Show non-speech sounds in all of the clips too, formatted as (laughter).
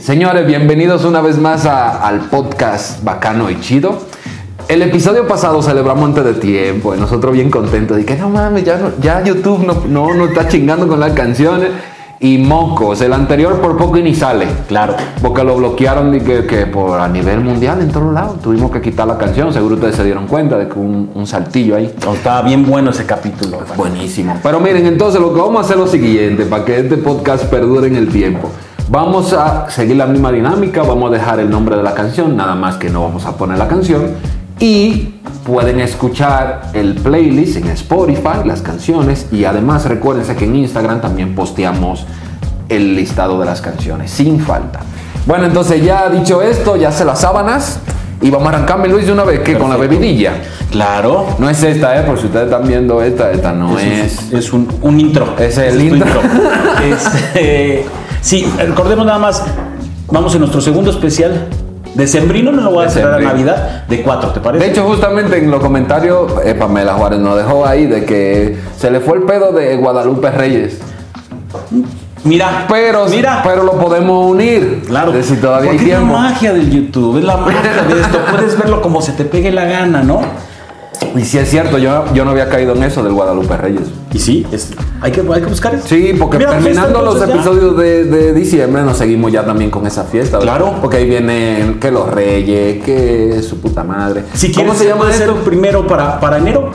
Señores, bienvenidos una vez más a- al podcast Bacano y Chido. El episodio pasado celebramos antes de tiempo y nosotros bien contentos de que no mames, ya, no- ya YouTube no, no, no está chingando con las canciones. Y mocos, el anterior por poco y ni sale. Claro. Porque lo bloquearon y que, que por a nivel mundial en todos lados. Tuvimos que quitar la canción. Seguro ustedes se dieron cuenta de que un, un saltillo ahí. Estaba bien bueno ese capítulo. Buenísimo. Pero miren, entonces lo que vamos a hacer es lo siguiente, para que este podcast perdure en el tiempo. Vamos a seguir la misma dinámica, vamos a dejar el nombre de la canción, nada más que no vamos a poner la canción. Y pueden escuchar el playlist en Spotify, las canciones. Y además recuérdense que en Instagram también posteamos el listado de las canciones, sin falta. Bueno, entonces ya dicho esto, ya se las sábanas. Y vamos a arrancarme, Luis, de una vez, que con la bebidilla. Claro. No es esta, ¿eh? Por si ustedes están viendo esta, esta no es. Es, es un, un intro. Es el intro. (laughs) Este, sí, recordemos nada más. Vamos en nuestro segundo especial. Decembrino no lo voy a esperar a. Navidad de cuatro, ¿te parece? De hecho, justamente en los comentarios, eh, Pamela Juárez nos dejó ahí de que se le fue el pedo de Guadalupe Reyes. mira, Pero, mira. pero lo podemos unir. Claro. Si todavía hay Porque tiempo. Es la magia del YouTube, es la magia de esto. Puedes verlo como se te pegue la gana, ¿no? Y si es cierto, yo, yo no había caído en eso del Guadalupe Reyes. Y sí, es- hay, que, hay que buscar eso. Sí, porque Mira, pues, terminando los episodios de, de diciembre nos seguimos ya también con esa fiesta. ¿verdad? Claro. Porque ahí vienen que los reyes, que su puta madre. Si ¿Cómo se llama esto? primero para, para enero.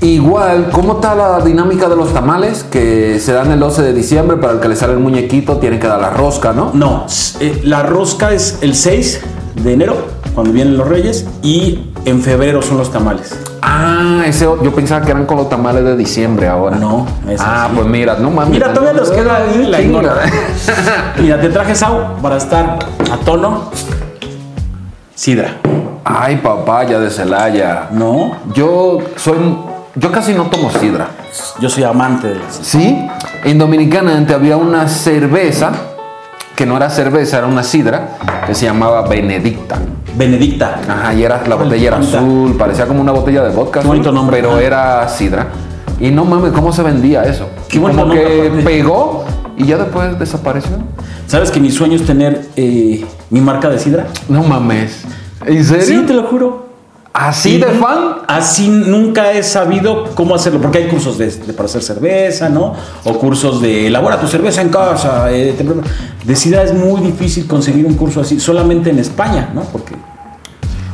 Igual, ¿cómo está la dinámica de los tamales? Que se dan el 12 de diciembre, para el que le sale el muñequito tiene que dar la rosca, ¿no? No, eh, la rosca es el 6 de enero, cuando vienen los reyes, y en febrero son los tamales. Ah, ese, yo pensaba que eran con los tamales de diciembre ahora. No, ese Ah, pues mira, no mames. Mira, todavía nos queda ahí la igora. (laughs) Mira, te traje Sau para estar a tono. Sidra. Ay, papaya de Celaya. No, Yo soy. Yo casi no tomo sidra. yo soy amante de la sidra. Sí, en Dominicana antes había una cerveza que no era cerveza, era una sidra que se llamaba Benedicta. Benedicta. Ajá, y era, la botella era azul, parecía como una botella de vodka. Qué bonito nombre. Pero era sidra. Y no mames, ¿cómo se vendía eso? Qué como nombre, que aparte. pegó y ya después desapareció. ¿Sabes que mi sueño es tener eh, mi marca de sidra? No mames. ¿En serio? Sí, te lo juro. ¿Así de fan? Así nunca he sabido cómo hacerlo, porque hay cursos de, de para hacer cerveza, ¿no? O cursos de elabora tu cerveza en casa. eh, te- de sidra es muy difícil conseguir un curso así, solamente en España, ¿no? Porque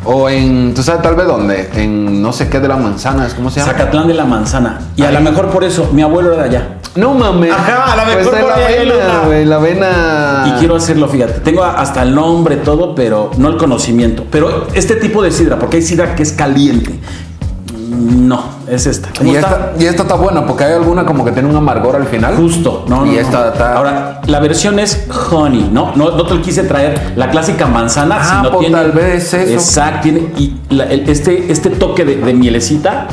O en, ¿tú sabes tal vez dónde? En no sé qué de las manzanas, ¿cómo se llama? Zacatlán de la Manzana. Y a lo mejor por eso, mi abuelo era de allá. No mames. Ajá, a lo Pues mejor de por la avena, güey, la avena. Y quiero hacerlo, fíjate. Tengo hasta el nombre, todo, pero no el conocimiento. Pero este tipo de sidra, porque hay sidra que es caliente. No, es esta. ¿Cómo Y esta, y esta está buena porque hay alguna como que tiene un amargor al final. Justo, no, no, Y no. esta está- Ahora, la versión es honey, ¿no? No, no te lo quise traer la clásica manzana, Ah, sino pues tiene. tal vez eso. Exacto, tiene y la- el- este, este toque de, de mielecita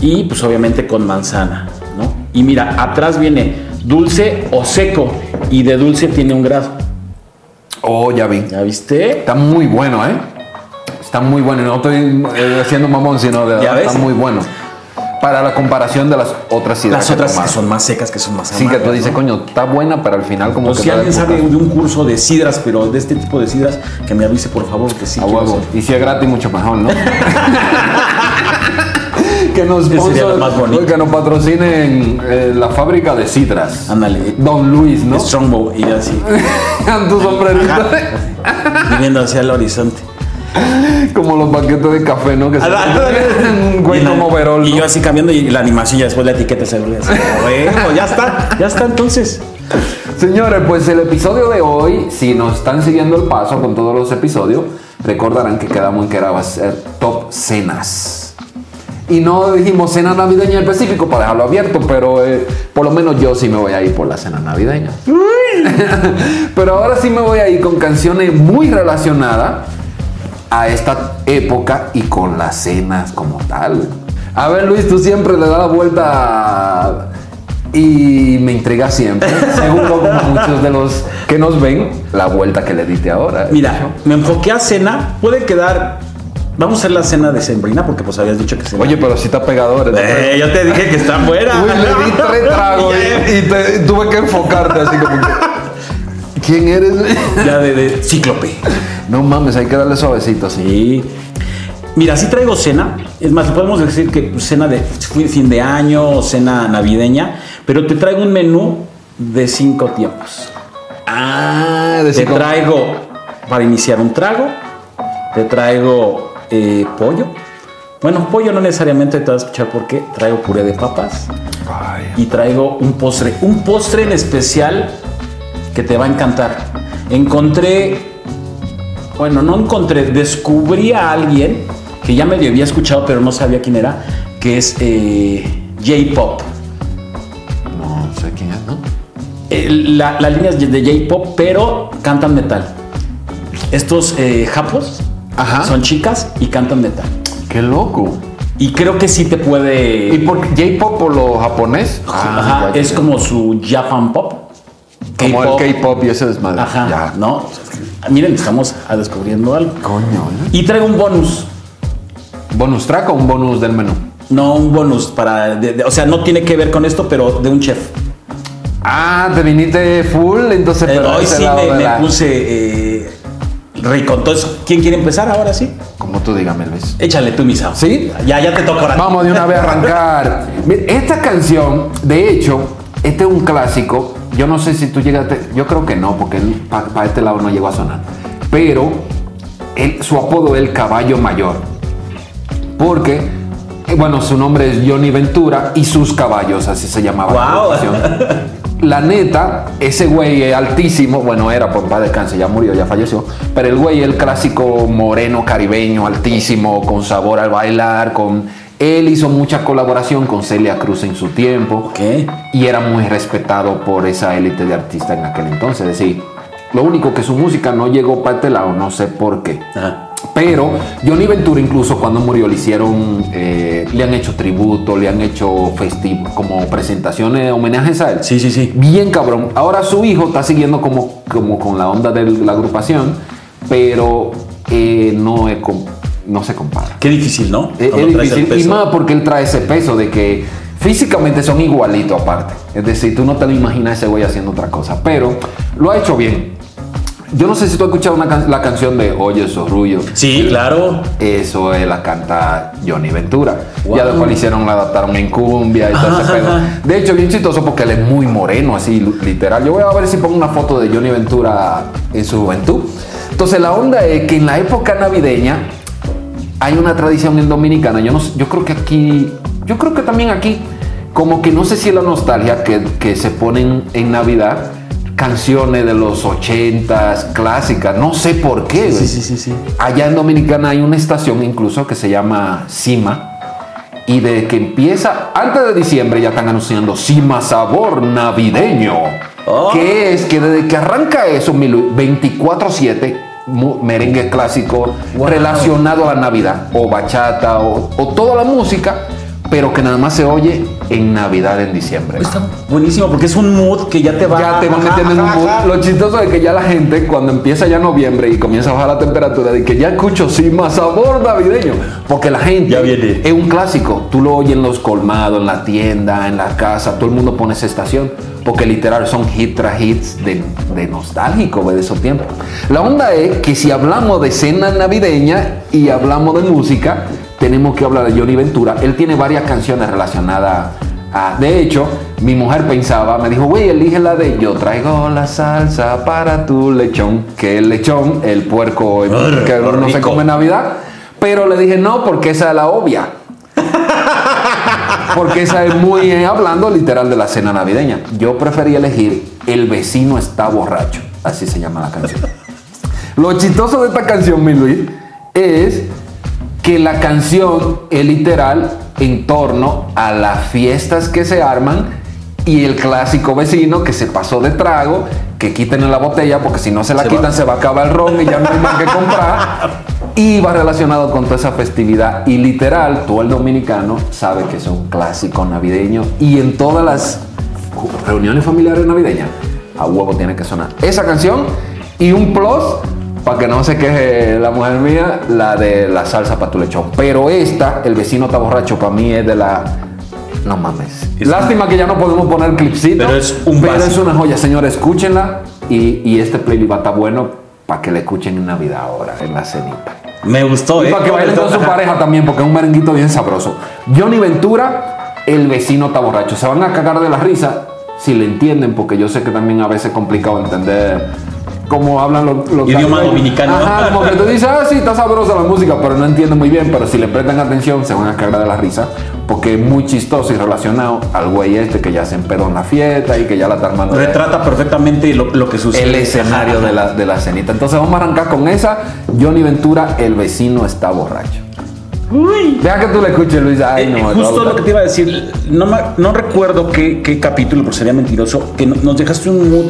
y pues obviamente con manzana, ¿no? Y mira, atrás viene dulce o seco y de dulce tiene un grado. Oh, ya vi. ¿Ya viste? Está muy bueno, ¿eh? Está muy bueno. No estoy eh, haciendo mamón, sino de ¿Ya verdad está muy bueno. Para la comparación de las otras sidras. Las que otras que son más secas, que son más Sí, que tú dices, ¿no? coño, está buena, pero al final como O que si alguien sabe de un curso de sidras, pero de este tipo de sidras, que me avise por favor, que sí. A huevo. hacer. Y si es gratis, mucho mejor, ¿no? (laughs) que nos sponsor- lo más bonito. que nos patrocinen eh, la fábrica de sidras. Ándale. Don Luis, ¿no? Strongbow y así. (laughs) Tu sombrerito. viviendo hacia el horizonte. Como los paquetes de café, ¿no? Que se un güey Y como overol, Y yo así cambiando y la animación ya después la etiqueta se vuelve así. Bueno, ya está, ya está entonces. Señores, pues el episodio de hoy, si nos están siguiendo el paso con todos los episodios, recordarán que quedamos en que era va a ser top cenas. Y no dijimos cena navideña en específico para dejarlo abierto, pero eh, por lo menos yo sí me voy a ir por la cena navideña. (laughs) pero ahora sí me voy a ir con canciones muy relacionadas a esta época y con las cenas como tal. A ver, Luis, tú siempre le das la vuelta y me intriga siempre, (laughs) seguro como muchos de los que nos ven, la vuelta que le diste ahora. Mira, me enfoqué a cena. Puede quedar. Vamos a hacer la cena de Sembrina porque pues habías dicho que se Oye, pero si está pegador. Eh, yo te dije que está fuera. Uy, le di tres tragos y, (laughs) y te- tuve que enfocarte así como que- quién eres? (laughs) Ya de, de cíclope. no mames, hay que darle suavecito así. Sí. Mira, sí traigo cena. Es más, podemos decir que cena de fin de año cena navideña, pero te traigo un menú de cinco tiempos. Ah, Te decir, traigo para iniciar un trago, te traigo eh, pollo. Bueno, pollo no necesariamente te vas a escuchar por qué. Traigo puré de papas Ay, y traigo un postre. Un postre en especial que te va a encantar. Encontré, bueno, no encontré, descubrí a alguien que ya medio había escuchado, pero no sabía quién era, que es eh, J-Pop. no sé quién es, ¿no? La, la línea es de J-Pop, pero cantan metal. Estos eh, japos Ajá. son chicas y cantan metal. Qué loco. Y creo que sí te puede. ¿Y por J-pop o lo japonés? Ajá, Ah, es como su Japan Pop. Como el K-pop y ese desmadre. Ajá, Ya. ¿no? Miren, estamos descubriendo algo. Coño, ¿eh? Y traigo un bonus. ¿Bonus track o un bonus del menú? No, un bonus para. de- de- o sea, no tiene que ver con esto, pero de un chef. Ah, te viniste full, entonces Eh, hoy sí me, me la- puse eh, rico. Entonces, ¿quién quiere empezar ahora sí? Como tú dígame, Luis. Échale tú, misa. ¿Sí? Ya, ya te toca ahora. Vamos de una vez a arrancar. (laughs) Esta canción, de hecho, este es un clásico. Yo no sé si tú llegaste, yo creo que no, porque para este lado no llegó a sonar. Pero él- su apodo es el caballo mayor. Porque, eh, bueno, su nombre es Johnny Ventura y sus caballos, así se llamaba la Guau. agrupación. La neta, ese güey es altísimo, bueno, era por paz descanse, ya murió, ya falleció, pero el güey es el clásico moreno caribeño, altísimo, con sabor al bailar, con... Él hizo mucha colaboración con Celia Cruz en su tiempo Ok. y era muy respetado por esa élite de artistas en aquel entonces. Es decir, lo único que su música no llegó para este lado, no sé por qué. Ajá. Pero Johnny Ventura incluso cuando murió le hicieron, eh, le han hecho tributo, le han hecho festi como presentaciones, homenajes a él. Sí, sí, sí. Bien cabrón. Ahora su hijo está siguiendo como, como con la onda de la agrupación, pero eh, no, es com- no se compara. Qué difícil, ¿no? Es, Cuando es difícil. Y más porque él trae ese peso de que físicamente son igualitos aparte. Es decir, tú no te lo imaginas ese güey haciendo otra cosa. Pero lo ha hecho bien. Yo no sé si tú has escuchado una can- la canción de Oye Sorrullo. Sí, claro. Eso es la canta Johnny Ventura. Wow. Ya después le hicieron, la adaptaron en cumbia y todo ese pedo. De hecho, bien chistoso porque él es muy moreno, así literal. Yo voy a ver si pongo una foto de Johnny Ventura en su juventud. Entonces, la onda es que en la época navideña hay una tradición en Dominicana. Yo, no, yo creo que aquí, yo creo que también aquí, como que no sé si es la nostalgia que, que se ponen en Navidad canciones de los ochentas clásicas. No sé por qué. Sí, sí, sí, sí. Allá en Dominicana hay una estación incluso que se llama Cima. Y de que empieza, antes de diciembre ya están anunciando Cima Sabor Navideño. Oh. Que es que desde que arranca eso, mi Luis, 24-7, mu- merengue clásico Wow. relacionado a la Navidad, o bachata, o, o toda la música, pero que nada más se oye en Navidad, en diciembre. Está buenísimo porque es un mood que ya te va Ya te van Ajá, metiendo en un mood. ajá. Lo chistoso es que ya la gente, cuando empieza ya noviembre y comienza a bajar la temperatura, de que ya escucho sí más sabor navideño. Porque la gente Ya viene. es un clásico. Tú lo oyes en los colmados, en la tienda, en la casa, todo el mundo pone esa estación. Porque literal son hit tras hits de, de nostálgico de esos tiempos. La onda es que si hablamos de cena navideña y hablamos de música, tenemos que hablar de Johnny Ventura. Él tiene varias canciones relacionadas a. De hecho, mi mujer pensaba, me dijo, güey, elige la de Yo traigo la salsa para tu lechón. Que el lechón, el puerco que no se come en Navidad. Pero le dije, no, porque esa es la obvia. (laughs) Porque esa es muy eh, hablando literal de la cena navideña. Yo preferí elegir El vecino está borracho. Así se llama la canción. Lo chistoso de esta canción, mi Luis, es que la canción es literal en torno a las fiestas que se arman y el clásico vecino que se pasó de trago, que quiten la botella porque si no se la Se quitan va. se va a acabar el ron y ya no hay más que comprar. Y va relacionado con toda esa festividad. Y literal, todo el dominicano sabe que es un clásico navideño. Y en todas las reuniones familiares navideñas, a huevo tiene que sonar esa canción. Y un plus, para que no se queje la mujer mía, la de la salsa para tu lechón. Pero esta, el vecino está borracho, para mí es de la... No mames. Es Lástima que ya no podemos poner clipcito. Pero es un Pero es una joya, señores. Escúchenla. Y, y este playlist va a estar bueno para que le escuchen en Navidad ahora, en la cenita. Me gustó, Y ¿eh? para que bailen con su (laughs) pareja también, porque es un merenguito bien sabroso. Johnny Ventura, el vecino está borracho. Se van a cagar de la risa si le entienden, porque yo sé que también a veces es complicado entender cómo hablan los, los Idioma dominicano. Ajá, como que tú dices, ah, sí, está sabrosa la música, pero no entienden muy bien. Pero si le prestan atención, se van a cagar de la risa, porque es muy chistoso y relacionado al güey este que ya se empedó en la fiesta y que ya la está armando. de- Retrata perfectamente lo, lo que sucede. el escenario de la, de la cenita. Entonces vamos a arrancar con esa. Johnny Ventura, el vecino está borracho. Uy. Deja que tú le escuches, Luis. Ay, Eh, no, eh, justo lo que te iba a decir, no, me- no recuerdo qué, qué capítulo, pero sería mentiroso, que no- nos dejaste un mood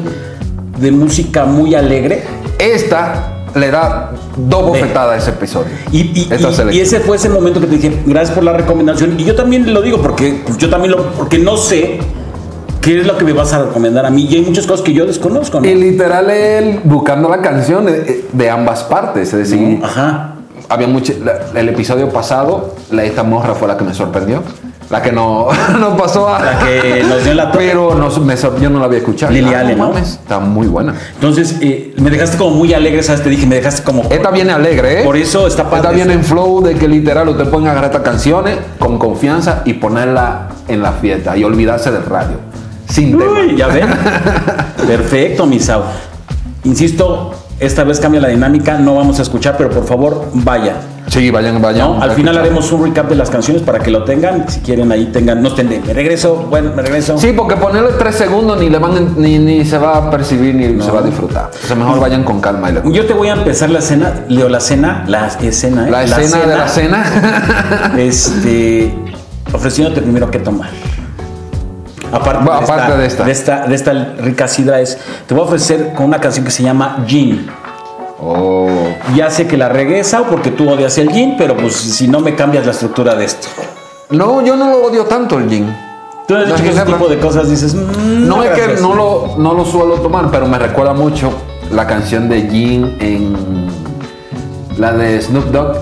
de música muy alegre. Esta le da dos bofetadas a ese episodio. Y, y- ese fue ese momento que te dije, gracias por la recomendación. Y yo también lo digo porque pues, yo también lo, porque no sé qué es lo que me vas a recomendar a mí. Y hay muchas cosas que yo desconozco, ¿no? Y literal él buscando la canción de, de ambas partes. Es decir, Ajá. Había mucho. la- el episodio pasado, la esta morra fue la que me sorprendió. La que no, (laughs) no pasó a. La que nos dio la toque. Pero no, me yo no la había escuchado. Lily Ah, Allen, ¿no? mames, Está muy buena. Entonces, eh, me dejaste como muy alegre, ¿sabes? Te dije, me dejaste como... Esta viene alegre, ¿eh? Por eso está padre. Esta viene en flow de que literal usted puede agarrar estas canciones con confianza y ponerla en la fiesta y olvidarse del radio. Sin tema. Uy, ya ven. (laughs) Perfecto, Misao. Insisto, esta vez cambia la dinámica, no vamos a escuchar, pero por favor, vaya. Sí, vayan, vayan. ¿no? Al final haremos un recap de las canciones para que lo tengan. Si quieren, ahí tengan. No estén de me regreso, bueno, me regreso. Sí, porque ponerle tres segundos ni le van ni, ni se va a percibir ni se va a disfrutar. Entonces mejor vayan con calma y Yo te voy a empezar la escena, Leo, la cena, la escena, ¿eh? La escena de la cena. (laughs) Este, ofreciéndote primero qué tomar. Aparte, Bueno, aparte de esta. de esta. De esta rica sidra es, te voy a ofrecer con una canción que se llama Gin. oh. Ya sé que la regresa porque tú odias el gin, pero pues si no me cambias la estructura de esto. No, yo no lo odio tanto el gin. Tú has No, dicho que es ese tipo de cosas dices, "Mm, No es que gracias". no lo, no lo suelo tomar, pero me recuerda mucho la canción de Gin en la de Snoop Dogg.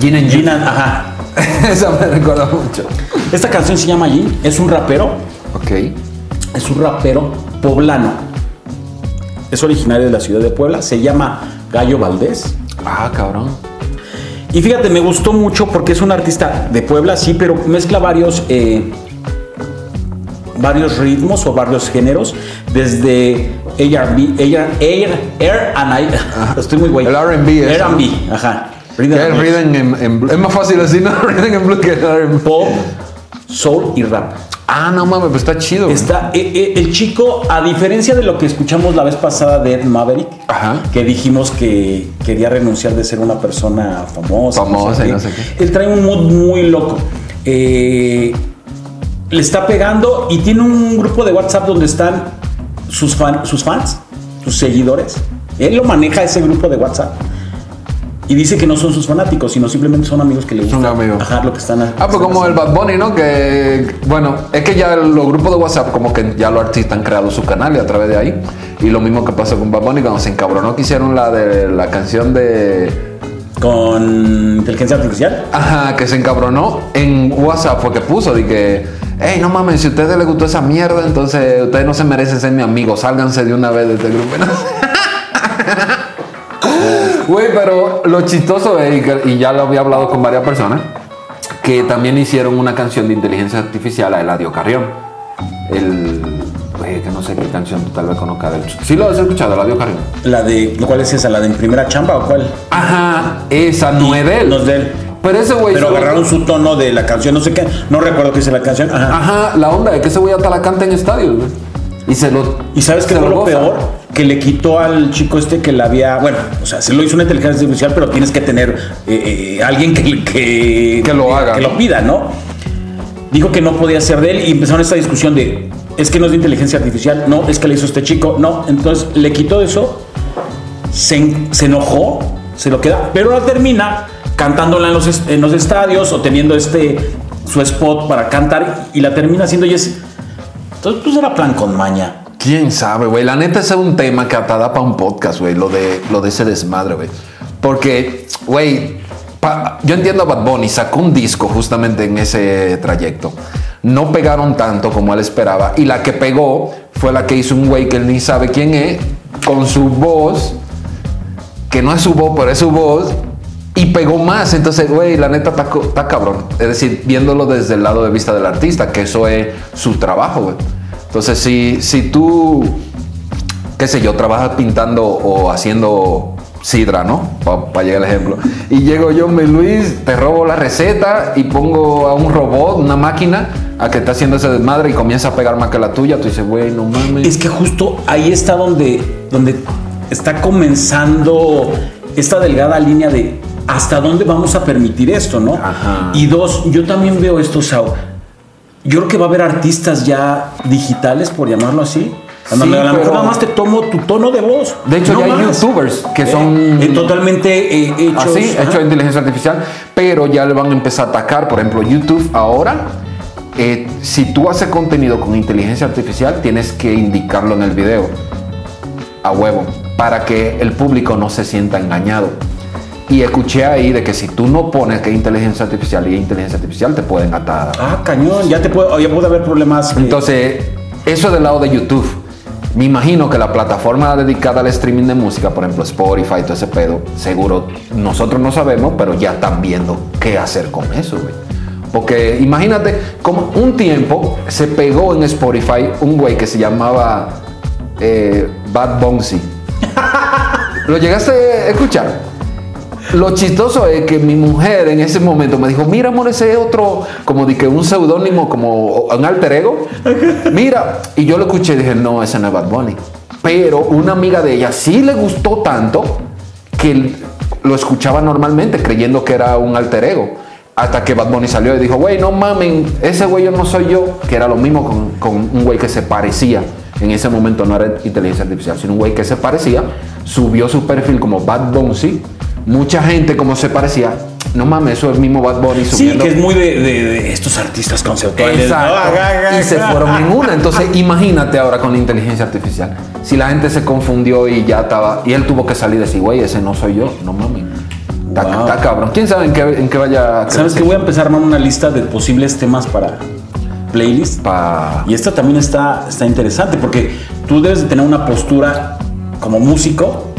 Gin and Gin, Gin. ajá. (laughs) Esa me recuerda mucho. Esta canción se llama Gin, es un rapero, Ok. es un rapero poblano. Es originario de la ciudad de Puebla, se llama Gallo Valdés. Ah, cabrón. Y fíjate, me gustó mucho porque es un artista de Puebla, sí, pero mezcla varios, eh, varios ritmos o varios géneros, desde ARB, Air, Air, Air and I, (laughs) estoy muy güey. El R&B R&B, ajá. (laughs) Rhythm and blues. en, en. Es más fácil decir, ¿no? Rhythm en blue que R&B. Pop, soul y rap. Ah, no mames, pues está chido. güey. Está, eh, eh, el chico, a diferencia de lo que escuchamos la vez pasada de Ed Maverick, Ajá. que dijimos que quería renunciar de ser una persona famosa, Famosa y no sé qué. él trae un mood muy loco. Eh, le está pegando y tiene un grupo de WhatsApp donde están sus, fan- sus fans, sus seguidores. Él lo maneja ese grupo de WhatsApp. Y dice que no son sus fanáticos, sino simplemente son amigos que le amigos. Ajá, lo que están Ah, pues como el Bad Bunny, ¿no? Que, bueno, es que ya los grupos de WhatsApp, como que ya los artistas han creado su canal y a través de ahí. Y lo mismo que pasó con Bad Bunny cuando se encabronó que hicieron la de la canción de. con inteligencia artificial. Ajá, que se encabronó en WhatsApp fue que puso de que, hey, no mames, si a ustedes les gustó esa mierda, entonces ustedes no se merecen ser mi amigo, sálganse de una vez de este grupo. (laughs) Güey, pero lo chistoso es, y que- y ya lo había hablado con varias personas, que también hicieron una canción de inteligencia artificial a Eladio Carrión. El. Güey, que no sé qué canción tú tal vez conozcas de él. ¿Sí lo has escuchado, Eladio Carrión? La de, ¿cuál es esa? ¿La de en primera chamba o cuál? Ajá, esa no es de él. No es de él. Pero ese güey. Pero agarraron su tono de la canción, no sé qué. No recuerdo qué dice la canción. Ajá. Ajá, la onda es que ese güey hasta la canta en estadios, güey. Y se lo. ¿Y sabes qué fue lo goza. peor? Que le quitó al chico este que la había. Bueno, o sea, se lo hizo una inteligencia artificial, pero tienes que tener eh, eh, alguien que, que, Que lo haga, Que ¿no? lo pida, ¿no? Dijo que no podía ser de él y empezaron esta discusión de. Es que no es de inteligencia artificial, no, es que le hizo este chico, no. Entonces le quitó eso, se, se enojó, se lo queda, pero la termina cantándola en los, en los estadios o teniendo este su spot para cantar y la termina haciendo y es. Entonces, pues era plan con maña. Quién sabe, güey. La neta es un tema que hasta da para un podcast, güey. Lo de, lo de ese desmadre, güey. Porque, güey, yo entiendo a Bad Bunny, sacó un disco justamente en ese trayecto. No pegaron tanto como él esperaba. Y la que pegó fue la que hizo un güey que él ni sabe quién es, con su voz, que no es su voz, pero es su voz, y pegó más. Entonces, güey, la neta está cabrón. Es decir, viéndolo desde el lado de vista del artista, que eso es su trabajo, güey. Entonces, si, si tú, qué sé yo, trabajas pintando o haciendo sidra, ¿no? Para llegar al ejemplo. Y llego yo, mi Luis, te robo la receta y pongo a un robot, una máquina, a que está haciendo ese desmadre y comienza a pegar más que la tuya. Tú dices, güey, no mames. Es que justo ahí está donde, donde está comenzando esta delgada línea de hasta dónde vamos a permitir esto, ¿no? Ajá. Y dos, yo también veo esto, Sao. Yo creo que va a haber artistas ya digitales, por llamarlo así. A lo Sí, mejor pero- nada más te tomo tu tono de voz. De hecho, No ya hay youtubers que Eh, son eh, totalmente eh, hechos. así, de inteligencia artificial, pero ya le van a empezar a atacar. Por ejemplo, YouTube ahora, eh, si tú haces contenido con inteligencia artificial, tienes que indicarlo en el video a huevo para que el público no se sienta engañado. Y escuché ahí de que si tú no pones que inteligencia artificial y inteligencia artificial, te pueden atar. Ah, cañón, ya te puede, ya puede haber problemas. eh, Entonces, eso del lado de YouTube. Me imagino que la plataforma dedicada al streaming de música, por ejemplo Spotify, todo ese pedo, seguro nosotros no sabemos, pero ya están viendo qué hacer con eso, güey. Porque imagínate, como un tiempo se pegó en Spotify un güey que se llamaba eh, Bad Bouncy. (laughs) ¿Lo llegaste a escuchar? Lo chistoso es que mi mujer en ese momento me dijo, mira, amor, ese es otro, como de que un seudónimo, como un alter ego. Mira, y yo lo escuché y dije, no, ese no es Bad Bunny. Pero una amiga de ella sí le gustó tanto que lo escuchaba normalmente, creyendo que era un alter ego. Hasta que Bad Bunny salió y dijo, güey, no mamen, ese güey yo no soy yo. Que era lo mismo con, un güey que se parecía. En ese momento no era inteligencia artificial, sino un güey que se parecía. Subió su perfil como Bad Bunny. Mucha gente como se parecía, no mames, eso es el mismo Bad Bunny Sí, subiendo. que es muy de, de- de estos artistas conceptuales. Exacto. Y se fueron en una. Entonces, (laughs) imagínate ahora con la inteligencia artificial. Si la gente se confundió y ya estaba. Y él tuvo que salir y decir, güey, ese no soy yo. No mames. Está, Wow. cabrón. ¿Quién sabe en qué, en qué vaya a ¿Sabes que Voy a empezar a armar una lista de posibles temas para playlist. Pa... Y esta también está, está interesante porque tú debes de tener una postura como músico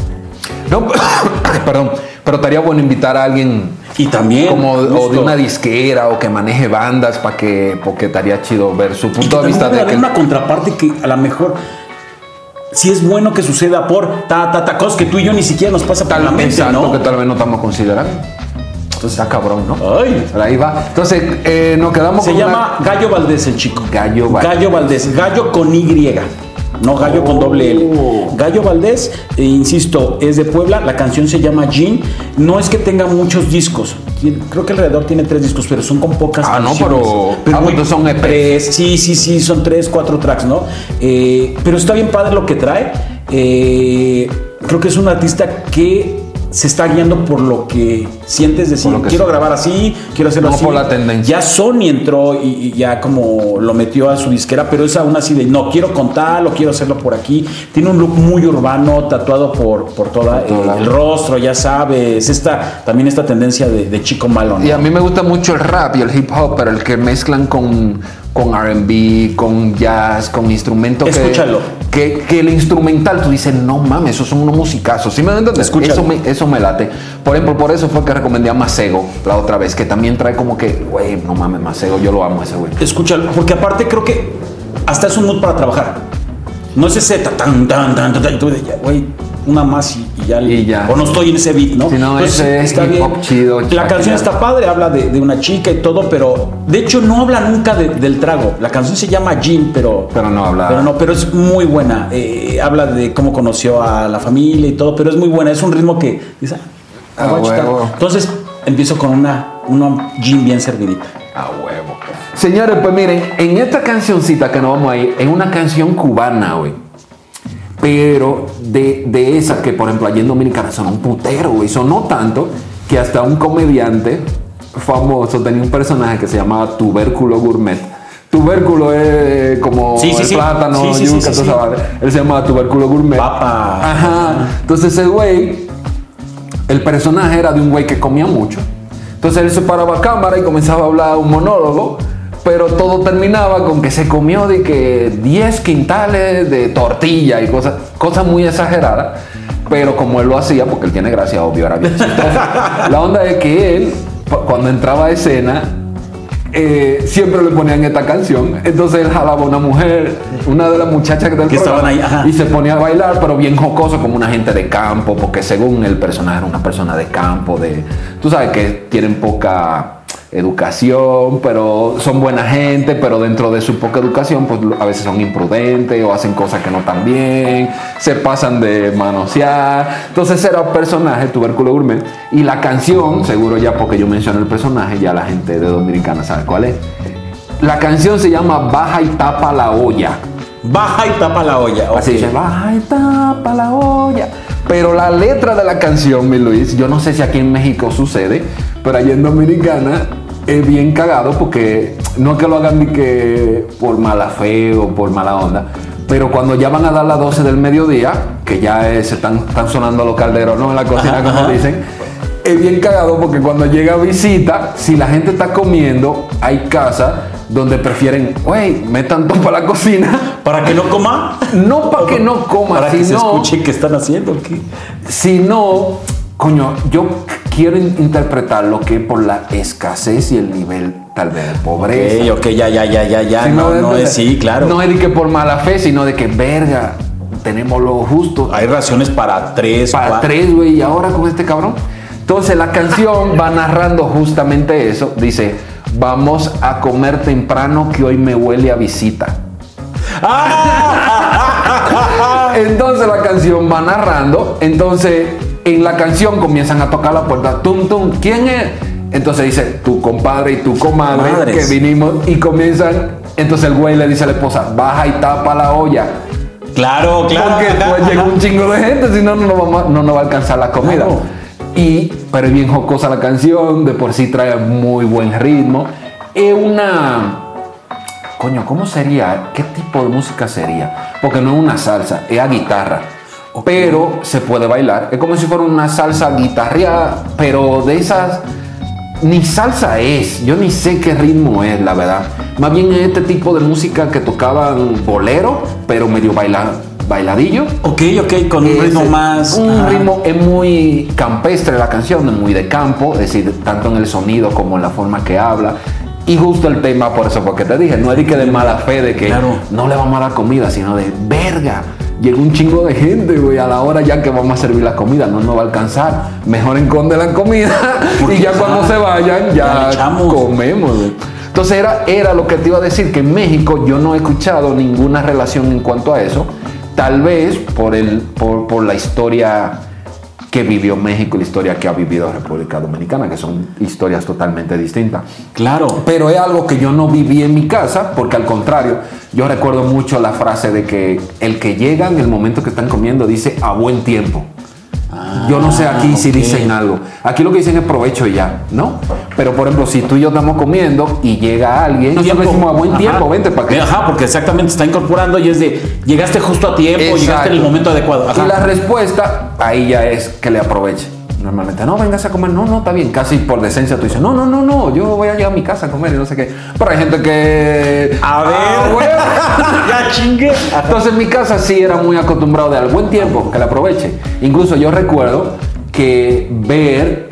No, (coughs) perdón. Pero estaría bueno invitar a alguien y también como o de una disquera o que maneje bandas para que porque estaría chido ver su y que punto de vista de que una contraparte que a lo mejor si es bueno que suceda por ta ta ta cosas que tú y yo ni siquiera nos pasa por la mente, exacto, ¿no? que tal vez no estamos considerando. Entonces está cabrón, ¿no? Ay. Pero ahí va. Entonces, eh, nos quedamos Se con una- llama Gallo Valdés el chico. Gallo Valdés. Gallo Valdés. Gallo con Y. No gallo con doble L. Oh. Gallo Valdés, eh, insisto, es de Puebla. La canción se llama Jean. No es que tenga muchos discos. Creo que alrededor tiene tres discos, pero son con pocas Ah, no, canciones. pero- ah, muy- son EPs. tres, sí, sí, sí, son tres, cuatro tracks, ¿no? Eh, pero está bien padre lo que trae. Eh, creo que es un artista que se está guiando por lo que sientes decir, que quiero grabar así, quiero hacerlo No así. por la tendencia. Ya Sony entró y, y ya como lo metió a su disquera, pero es aún así de no quiero contarlo, quiero hacerlo por aquí. Tiene un look muy urbano, tatuado por, por toda todo eh, el rostro, ya sabes. Esta, también esta tendencia de, de chico malo, ¿no? Y a mí me gusta mucho el rap y el hip hop, pero el que mezclan con, con RB, con jazz, con instrumentos. que- Escúchalo. Que, que el instrumental, tú dices, no mames, esos son unos musicazos. ¿Sí me entiendes? Escúchalo. Eso me, eso me late. Por ejemplo, por eso fue que recomendé a Macego la otra vez, que también trae como que, güey, no mames, Macego, yo lo amo ese güey. Escúchalo, porque aparte creo que hasta es un mood para trabajar. No es ese ta- tan, tan, tan, tan, tan, y tú de, ya, güey, una más y, y ya, Y ya. O no estoy en ese beat, ¿no? Sí, no, ese es hip hop chido, La canción está padre, habla de, de una chica y todo, pero de hecho no habla nunca de- del trago. La canción se llama Jean, pero. Pero no habla- Pero no, pero es muy buena. Eh, habla de cómo conoció a la familia y todo, pero es muy buena. Es un ritmo que dice, ah, Ah. Entonces empiezo con una, una Jean bien servidita. A huevo. Señores, pues miren, en esta cancioncita que nos vamos a ir, es una canción cubana, güey. Pero de, de esa que, por ejemplo, allí en Dominicana sonó un putero, güey. Sonó tanto que hasta un comediante famoso tenía un personaje que se llamaba Tubérculo Gourmet. Tubérculo es como Sí, sí, el sí. plátano, yuca. Él se llamaba Tubérculo Gourmet. Papa. Ajá. Entonces ese güey, el personaje era de un güey que comía mucho. Entonces él se paraba a cámara y comenzaba a hablar un monólogo, pero todo terminaba con que se comió de que 10 quintales de tortilla y cosas, cosas muy exageradas. Pero como él lo hacía, porque él tiene gracia, obvio, era bien chistoso. (laughs) La onda es que él, cu- cuando entraba a escena, eh, siempre le ponían esta canción. Entonces él jalaba a una mujer, una de las muchachas del Que estaban ahí, ajá. y se ponía a bailar, pero bien jocoso, como una gente de campo, porque según el personaje era una persona de campo, de, tú sabes que tienen poca educación, pero son buena gente, pero dentro de su poca educación, pues a veces son imprudentes o hacen cosas que no están bien, se pasan de manosear. Entonces era un personaje, tubérculo gourmet, y la canción, seguro ya porque yo mencioné el personaje, ya la gente de Dominicana sabe cuál es. La canción se llama Baja y tapa la olla. Baja y tapa la olla. Así dice, baja y tapa la olla. Pero la letra de la canción, mi Luis, yo no sé si aquí en México sucede, pero allá en Dominicana es bien cagado porque no es que lo hagan ni que por mala fe o por mala onda, pero cuando ya van a dar las 12 del mediodía, que ya es- se están, están sonando los calderos, ¿no? En la cocina, como dicen. Es bien cagado porque cuando llega visita, si la gente está comiendo, hay casas donde prefieren, güey, metan todo para la cocina (laughs) Para que no coma. no para que no coma, Para que se sino, escuche qué están haciendo. ¿qué? sino, coño, yo quiero in- interpretar lo que es por la escasez y el nivel tal vez de pobreza. Ok, ok, ya, ya, ya, ya, ya. Si No, no es, sí, claro. No es de que por mala fe, sino de que, verga, tenemos lo justo Hay raciones para tres, para cuatro. tres, güey, y ahora con este cabrón. Entonces la canción va narrando justamente eso. Dice, vamos a comer temprano que hoy me huele a visita. (laughs) Entonces la canción va narrando. Entonces en la canción comienzan a tocar la puerta. Tum, tum. ¿Quién es? Entonces dice tu compadre y tu comadre Madres. que vinimos y comienzan. Entonces el güey le dice a la esposa, baja y tapa la olla. claro, claro. Porque pues, llega ajá. un chingo de gente, si no, no no va a alcanzar la comida. Claro. Y, pero es bien jocosa la canción, de por sí trae muy buen ritmo. Es una. Coño, ¿cómo sería? ¿Qué tipo de música sería? Porque no es una salsa, es a guitarra. Pero se puede bailar. Es como si fuera una salsa guitarreada, pero de esas. Ni salsa es, yo ni sé qué ritmo es, la verdad. Más bien es este tipo de música que tocaban bolero, pero medio baila, bailadillo. Ok, ok, con un ritmo más. Un ajá. ritmo es muy campestre la canción, es muy de campo, es decir, tanto en el sonido como en la forma que habla. Y justo el tema, por eso, porque te dije, no es de que de mala fe, de que Claro. no le vamos a dar comida, sino de verga. Llegó un chingo de gente, güey, a la hora ya que vamos a servir la comida, no nos va a alcanzar. Mejor esconde la comida (laughs) Porque, y ya cuando se vayan, ya comemos, güey. Entonces era, era lo que te iba a decir, que en México yo no he escuchado ninguna relación en cuanto a eso. Tal vez por, el, por, por la historia que vivió México y la historia que ha vivido República Dominicana, que son historias totalmente distintas. Claro. Pero es algo que yo no viví en mi casa, porque al contrario, yo recuerdo mucho la frase de que el que llega en el momento que están comiendo dice a buen tiempo. Yo no sé aquí si ok. dicen algo. Aquí lo que dicen es provecho y ya, ¿no? Pero por ejemplo, si tú y yo estamos comiendo y llega alguien, nosotros decimos a buen Ajá. tiempo, vente para que. Ajá, porque exactamente está incorporando y es de llegaste justo a tiempo, llegaste en el momento adecuado. Ajá. Y la respuesta ahí ya es que le aproveche. Normalmente, no, vengas a comer, no, no, está bien. Casi por decencia tú dices, no, no, no, no, yo voy a llegar a mi casa a comer y no sé qué. Pero hay gente que. A ver. Ah, bueno. (laughs) ya chingue. Entonces en mi casa sí era muy acostumbrado de al buen tiempo, que le aproveche. Incluso yo recuerdo que ver,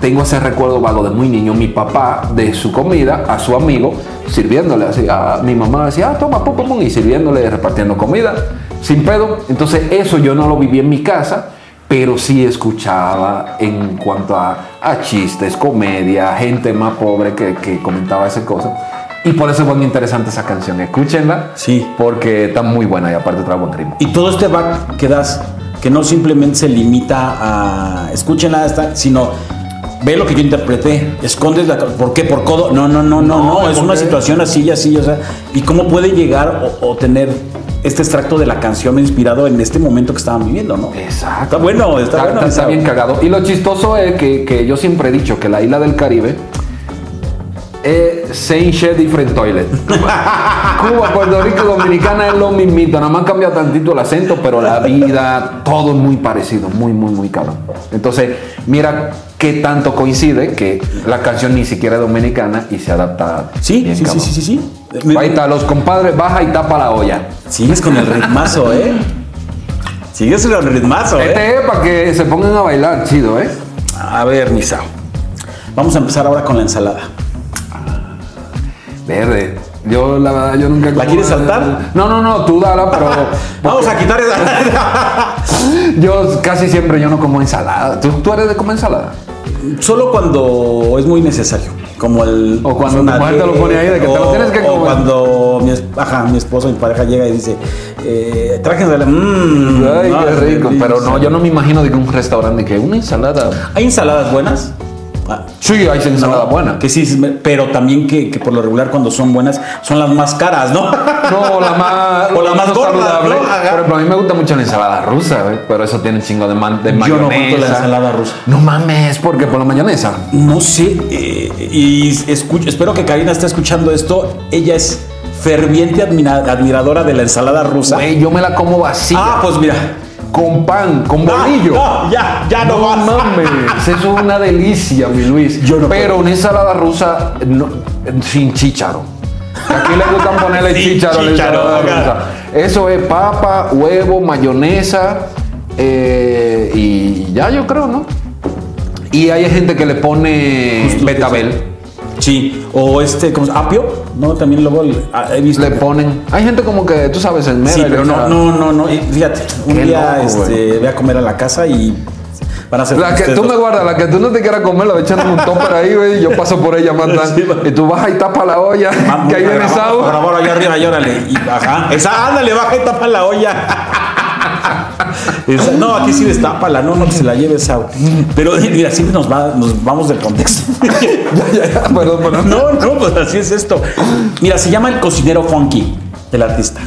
tengo ese recuerdo vago de muy niño, mi papá de su comida a su amigo, sirviéndole así. A mi mamá decía, ah, toma, pum, pum, pum", y sirviéndole, repartiendo comida, sin pedo. Entonces eso yo no lo viví en mi casa. Pero sí escuchaba en cuanto a, a chistes, comedia, gente más pobre que, que comentaba esas cosas. Y por eso es muy interesante esa canción. Escúchenla. Sí. Porque está muy buena y aparte trae buen ritmo. Y todo este back que das, que no simplemente se limita a escúchenla, esta, sino ve lo que yo interpreté, escondes la. ¿Por qué? ¿Por codo? No, no, no, no, No, es ¿por una situación así, así, o sea. ¿Y cómo puede llegar o, o tener este extracto de la canción inspirado en este momento que estaban viviendo, no? Exacto. Está bueno, está, bueno. está está- bien cagado. Y lo chistoso es que, que yo siempre he dicho que la isla del Caribe eh, same shit, different toilet. (laughs) Cuba, Puerto Rico, Dominicana es lo mismito, nada más cambia tantito el acento, pero la vida, todo es muy parecido, muy, muy, muy cabrón. Entonces, mira qué tanto coincide que la canción ni siquiera es dominicana y se adapta. Sí, bien sí, sí, sí, sí, sí. Ahí está, los compadres, baja y tapa la olla. Sigues con el ritmazo, ¿eh? Sigues con el ritmazo, ¿eh? Este es para que se pongan a bailar, chido, ¿eh? A ver, Misao. Vamos a empezar ahora con la ensalada. Verde. Yo, la verdad, yo nunca. como- quieres saltar? No, no, no, tú dala, pero. (laughs) Vamos a quitar esa. (laughs) yo casi siempre yo no como ensalada. ¿Tú, tú eres de comer ensalada? Solo cuando es muy necesario. Como el. O cuando tu mujer te lo pone ahí de que te lo o- tienes que o comer. cuando mi, ajá, mi esposo, mi pareja llega y dice, eh, traje ensalada. Mmm, Ay, qué rico. Pero no, yo no me imagino de que un restaurante que una ensalada. ¿Hay ensaladas buenas? Sí, hay ensalada no, buena. Que sí, pero también que, que por lo regular cuando son buenas son las más caras, ¿no? No, la más. (laughs) O la más gorda, saludable. ¿no? Por ejemplo, a mí me gusta mucho la ensalada rusa, ¿eh? pero eso tiene un chingo de, man- de Yo no mayonesa. la ensalada rusa. No mames, porque por la mayonesa. No sé, eh, y escucho, espero que Karina esté escuchando esto. Ella es ferviente admira- admiradora de la ensalada rusa. Güey, yo me la como vacía. ah, pues mira. Con pan, con bolillo. no, ya, ya no, No vas. mames, eso es una delicia, mi Luis. Yo no Pero una ensalada rusa sin chícharo. Aquí le gustan ponerle Sin chícharo a la ensalada rusa. Eso es papa, huevo, mayonesa eh, y ya yo creo, ¿no? Y hay gente que le pone Justo betabel. Sí, o este, ¿cómo se llama? apio, ¿no? También luego el- ah, he visto. Le ponen. Hay gente como que, tú sabes, en Sí, pero no, no, no, no. Fíjate, un Qué día loco, este, voy a comer a la casa y van a hacer. La que tú me guardas, la que tú no te quieras comer, la voy echando un topper ahí, güey. y Yo paso por ella Sí, va. Y tú vas y tapas la olla, Vamos que ahí viene a grabar allá arriba y órale. Y, ajá. Esa, ándale, baja y tapa la olla. Esa- no, aquí sí destápala, no, no que se la lleve Sau. Pero mira, siempre nos, va, nos vamos del contexto. (laughs) Ya, ya, ya, perdón, perdón. no, no, pues así es esto. Mira, se llama el cocinero funky del artista.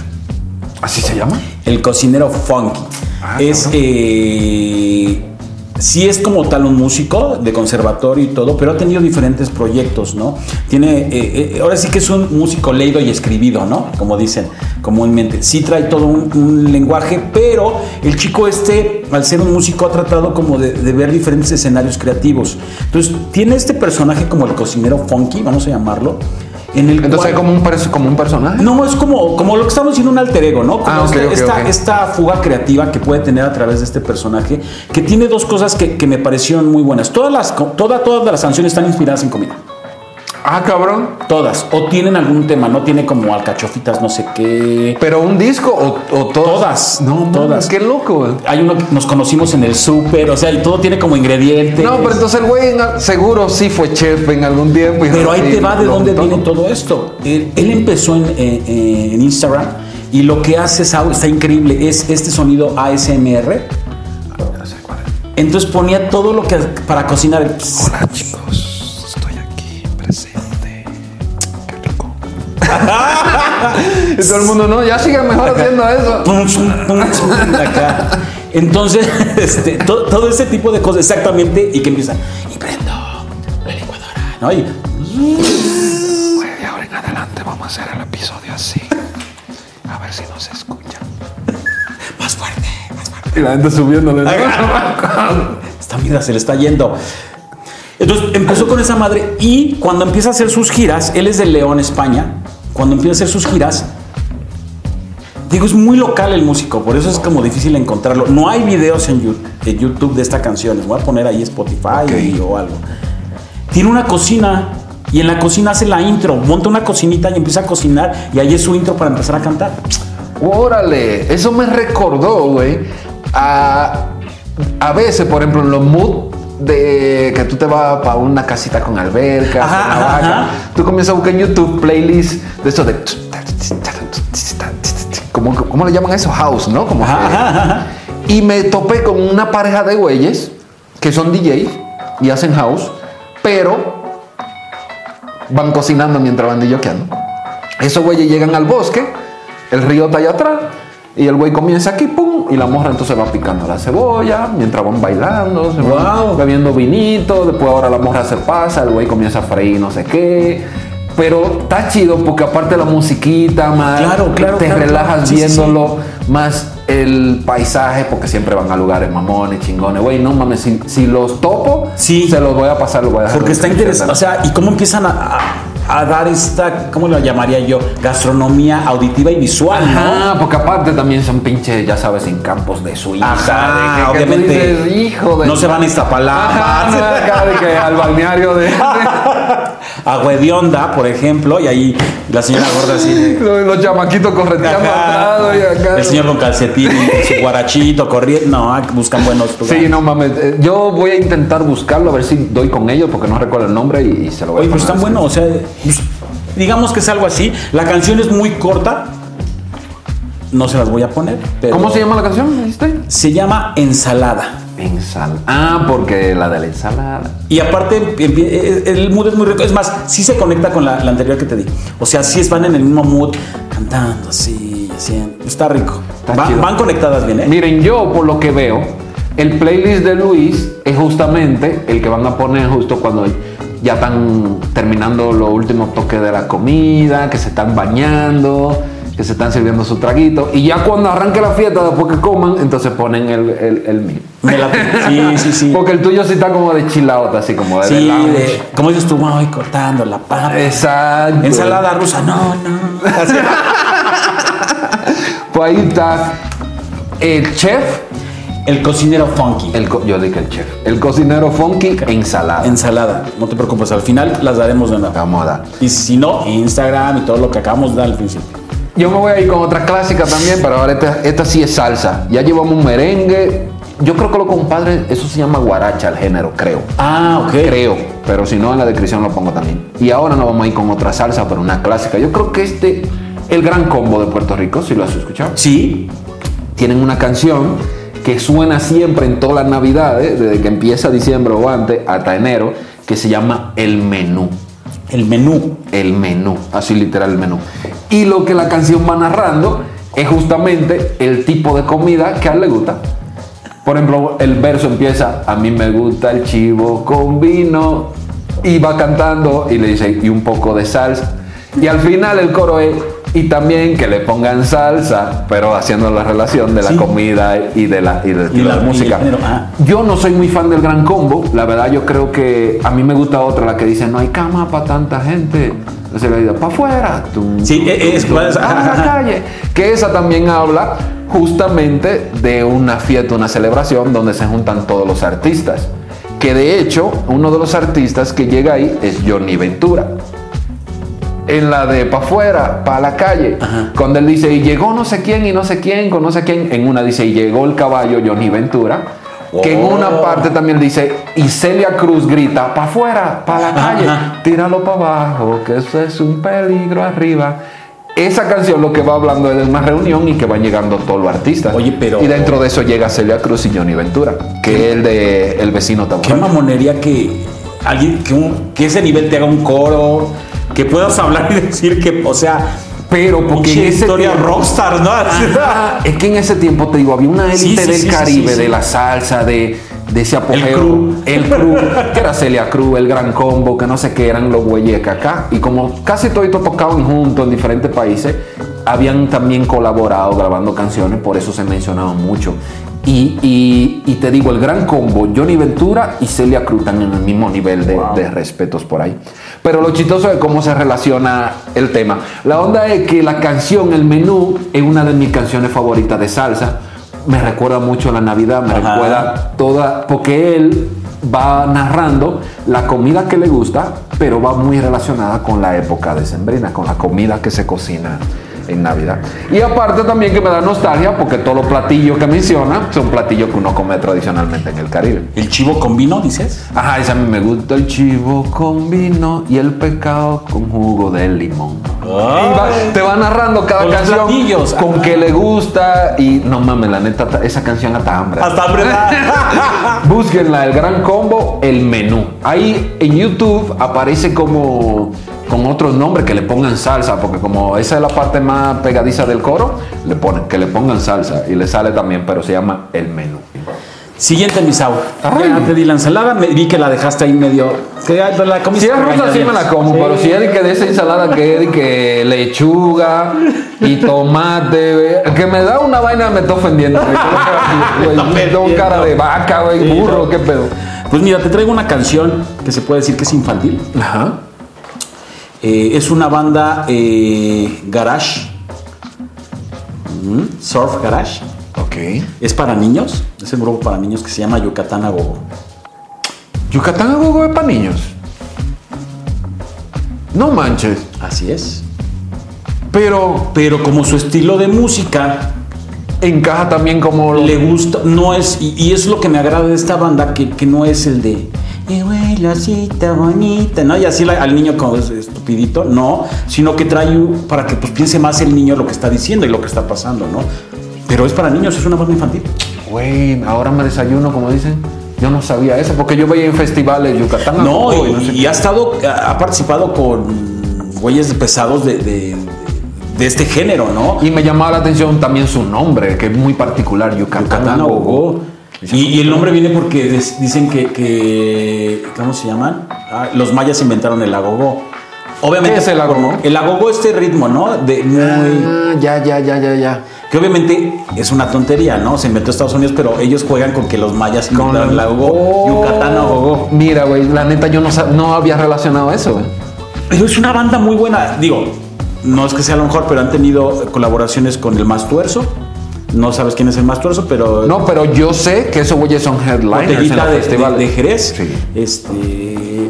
¿Así se llama? El cocinero funky. Ah, es. Eh, sí es como tal un músico de conservatorio y todo, pero ha tenido diferentes proyectos, ¿no? Tiene. eh, eh, ahora sí que es un músico leído y escribido, ¿no? Como dicen comúnmente. Sí trae todo un, lenguaje, pero el chico este, al ser un músico, ha tratado como de, de ver diferentes escenarios creativos. Entonces, tiene este personaje como el cocinero funky, vamos a llamarlo. En el Entonces es como un, como un personaje. no, es como, como lo que estamos diciendo un alter ego, ¿no? Como Ah, este- esta, fuga creativa que puede tener a través de este personaje, que tiene dos cosas que, que me parecieron muy buenas. Todas las, toda- todas las canciones están inspiradas en comida. Ah, cabrón. Todas. O tienen algún tema, no tiene como alcachofitas, no sé qué. ¿Pero un disco o, o todos? Todas, No, todas. Qué loco, güey. Hay uno que nos conocimos en el súper, o sea, y todo tiene como ingredientes. No, pero entonces el güey seguro sí fue chef en algún tiempo. y- Pero ahí te va de dónde viene todo esto. Él, él empezó en, en Instagram y lo que hace Sao está increíble. Es este sonido ASMR. Entonces ponía todo lo que para cocinar. Hola chicos, (laughs) y todo el mundo, no, ya sigue mejor haciendo eso. Pum, chum, pum, chum, acá. Entonces, (laughs) este, to- todo, ese tipo de cosas exactamente y que empieza y prendo la licuadora, ¿no? Y, Bueno, y ahora en adelante vamos a hacer el episodio así. A ver si nos escuchan. (laughs) más fuerte, más fuerte. Y la gente subiéndole. ¿no? Esta mierda se le está yendo. Entonces empezó con esa madre y cuando empieza a hacer sus giras, él es de León, España. Cuando empieza a hacer sus giras, digo, es muy local el músico, por eso es como difícil encontrarlo. No hay videos en You- en YouTube de esta canción. Les voy a poner ahí Spotify Ok. o algo. Tiene una cocina y en la cocina hace la intro, monta una cocinita y empieza a cocinar y ahí es su intro para empezar a cantar. Órale, eso me recordó, güey, a, a veces, por ejemplo, en los mood de que tú te vas para una casita con alberca, Ajá, una ajá, vaca, ajá. tú comienzas a buscar en YouTube playlists de eso de... ¿Cómo, cómo le llaman eso? House, ¿no? Como que-. Y me topé con una pareja de güeyes que son DJs y hacen house, pero van cocinando mientras van DJeando. Esos güeyes llegan al bosque, el río está allá atrás, Y el güey comienza aquí, pum, y la morra entonces va picando la cebolla, mientras van bailando, se van Wow. bebiendo vinito, después ahora la morra se pasa, el güey comienza a freír no sé qué. Pero está chido porque aparte la musiquita, más Claro, claro, te claro, relajas claro. Sí, sí, viéndolo, más el paisaje, porque siempre van a lugares mamones, chingones. Güey, no mames, si, si los topo, Sí. se los voy a pasar, los voy a dejar. Porque está interesante. O sea, ¿y cómo empiezan a, a- a dar esta, ¿cómo lo llamaría yo? Gastronomía auditiva y visual, ¿no? Ajá, porque aparte también son pinches, ya sabes, en campos de Suiza. Ajá, de que- obviamente. dices, hijo de. No se van a Iztapalapa. Ajá, de que al balneario de. (laughs) a Huedionda, por ejemplo, y ahí la señora gorda así. (laughs) los, los chamaquitos correteando y acá. El señor con calcetín, su (laughs) guarachito, corriendo. No, ah, buscan buenos lugares. Sí, no mames. eh, Yo voy a intentar buscarlo, a ver si doy con ellos, porque no recuerdo el nombre y, y se lo voy Oye, a pero poner están buenos, o sea, pues, digamos que es algo así. La canción es muy corta. No se las voy a poner. pero- ¿Cómo se llama la canción? ¿Viste? Se llama Ensalada. Ensalada. Ah, porque la de la ensalada. Y aparte, el mood es muy rico. Es más, sí se conecta con la, la anterior que te di. O sea, sí van en el mismo mood, cantando así, así. Está rico. Está Va- chido. van conectadas bien, ¿eh? Miren, yo por lo que veo, el playlist de Luis es justamente el que van a poner justo cuando ya están terminando los últimos toques de la comida, que se están bañando, que se están sirviendo su traguito. Y ya cuando arranque la fiesta, después que coman, entonces ponen el, el, el mío. Sí, sí, sí. (laughs) Porque el tuyo sí está como de chilaota, así como de, Sí, de, como dices tú, voy cortando la papa. Exacto. Ensalada rusa, no, no. Así. (laughs) Pues ahí está el chef, El cocinero funky. el co- yo dije el chef, el cocinero funky, ensalada. Ensalada. No te preocupes, al final las daremos de nuevo. Vamos a dar. Y si no, Instagram y todo lo que acabamos de dar al principio. Yo me voy a ir con otra clásica también, pero ahora esta, esta sí es salsa. Ya llevamos un merengue. Yo creo que lo compadre, eso se llama guaracha el género, creo. Ah, ok. Creo, pero si no en la descripción lo pongo también. Y ahora nos vamos a ir con otra salsa, pero una clásica. Yo creo que este, el gran combo de Puerto Rico, si lo has escuchado, Sí. tienen una canción que suena siempre en todas las navidades, desde que empieza diciembre o antes hasta enero, que se llama El Menú. El menú. el menú, así literal el menú. Y lo que la canción va narrando es justamente el tipo de comida que a él le gusta. Por ejemplo, el verso empieza, a mí me gusta el chivo con vino, y va cantando y le dice, y un poco de salsa. Y al final el coro es, y también que le pongan salsa, pero haciendo la relación de la Sí. comida y de la, y de, Y la, música. ah. Yo no soy muy fan del Gran Combo. La verdad, yo creo que a mí me gusta otra, la que dice: No hay cama para tanta gente. Entonces le digo: ¡Para afuera! Tum, Sí, tum, es- tum, es- a la calle. Que esa también habla justamente de una fiesta, una celebración donde se juntan todos los artistas. Que de hecho, uno de los artistas que llega ahí es Johnny Ventura. En la de pa' afuera, pa' la calle. Cuando él dice, y llegó no sé quién y no sé quién, con no sé quién. En una dice, y llegó el caballo Johnny Ventura. Que en una Oh. parte también dice, y Celia Cruz grita, pa' afuera, pa' la calle, Ajá. tíralo para abajo, que eso es un peligro arriba. Esa canción lo que va hablando es de una reunión y que van llegando todos los artistas. Oye, pero- Y dentro de eso llega Celia Cruz y Johnny Ventura, que es el de El vecino Qué Taburán. mamonería que alguien, que, un- que ese nivel te haga un coro, que puedas hablar y decir que, o sea, Pero porque en ese historia tiempo- rockstar, ¿no? Ajá, es que en ese tiempo te digo, había una élite Sí, sí, del sí, Caribe, de la salsa, de, de ese apogeo. El crew. El crew, que era Celia Cruz, el Gran Combo, que no sé qué eran los güeyes acá. Y como casi todos tocaban juntos en diferentes países, habían también colaborado grabando canciones, por eso se mencionaban mucho. Y, y- y te digo, el Gran Combo, Johnny Ventura y Celia Cruz están en el mismo nivel de, de respetos por ahí. Pero lo chistoso es cómo se relaciona el tema. La onda es que la canción, el menú, es una de mis canciones favoritas de salsa. Me recuerda mucho a la Navidad, me Ajá. recuerda toda, porque él va narrando la comida que le gusta, pero va muy relacionada con la época decembrina, con la comida que se cocina en Navidad. Y aparte también que me da nostalgia, porque todos los platillos que menciona son platillos que uno come tradicionalmente en el Caribe. El chivo con vino, dices. Ajá, ese a mí me gusta el chivo con vino y el pescado con jugo de limón. Va- te va narrando cada Con canción platillos, con ajá. que le gusta y no mames, la neta, ta- esa canción hasta hambre. Hasta hambre. (laughs) Búsquenla, el gran combo, el menú. Ahí en YouTube aparece como con otros nombres, que le pongan salsa, porque como esa es la parte más pegadiza del coro, le ponen que le pongan salsa y le sale también, pero se llama el menú. Siguiente, Misao. Ya te di la ensalada, me, vi que la dejaste ahí medio. Que la comiste Si es rusa sí me la como, Sí. pero si es de que de esa ensalada que es de que lechuga y tomate, que me da una vaina me está ofendiendo. (laughs) me tengo cara de vaca, güey, Sí, burro, no. qué pedo. Pues mira, te traigo una canción que se puede decir que es infantil. Ajá. Eh, es una banda eh, garage. Mm, surf garage. Ok. Es para niños. Es un grupo para niños que se llama Yucatán a Gogo. Yucatán a gogo es para niños. No manches. Así es. Pero Pero como su estilo de música encaja también como lo- le gusta, no es, y, y es lo que me agrada de esta banda, que, que no es el de, "Eh, güey, la cita bonita, ¿no? Y así la- al niño como es estupidito, no, sino que trae para que pues piense más el niño lo que está diciendo y lo que está pasando, ¿no? Pero es para niños, es una banda infantil. Güey, ahora me desayuno, como dicen. Yo no sabía eso, porque yo veía en festivales Yucatán. No, y, no sé y ha estado, ha ha participado con güeyes pesados de, de- de este género, ¿no? Y me llamaba la atención también su nombre, que es muy particular, Yucatán, Yucatán Y, y el nombre viene porque des- dicen que, que- ¿cómo se llaman? Ah, los mayas inventaron el agogo. Obviamente ¿Qué es el agogó? El agogo este ritmo, ¿no? De muy Ah, ya, ya, ya, ya, ya. que obviamente es una tontería, ¿no? Se inventó Estados Unidos, pero ellos juegan con que los mayas inventaron el agogo. Oh. Yucatán a gogo. Mira, güey, la neta yo no, no había relacionado eso, güey. Pero es una banda muy buena. Digo, no es que sea lo mejor, pero han tenido colaboraciones con el Más Tuerzo. No sabes quién es el Más Tuerzo, pero No, pero yo sé que esos güeyes son headliners en botellita los de, de- de Jerez. Sí. Este,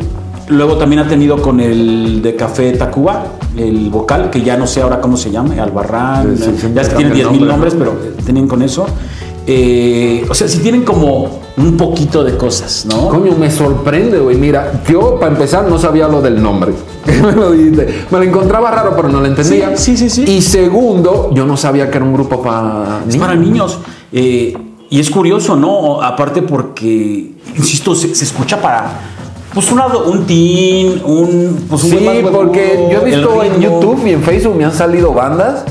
luego también ha tenido con el de Café Tacuba, el vocal, que ya no sé ahora cómo se llama, Albarrán. Sí, sí, siempre ya es que tienen cambia 10 el mil nombre, nombres, pero eh, tienen con eso. Eh, o sea, sí tienen como un poquito de cosas, ¿no? Coño, me sorprende, güey. Mira, yo para empezar no sabía lo del nombre. (laughs) me lo dijiste. Me lo encontraba raro, pero no lo entendía. Sí, sí, sí, sí. Y segundo, yo no sabía que era un grupo para Es para niños. Eh, y es curioso, ¿no? Aparte porque, insisto, se, se escucha para pues un, un teen, un, pues un Sí, porque yo he visto en. YouTube y en Facebook me han salido bandas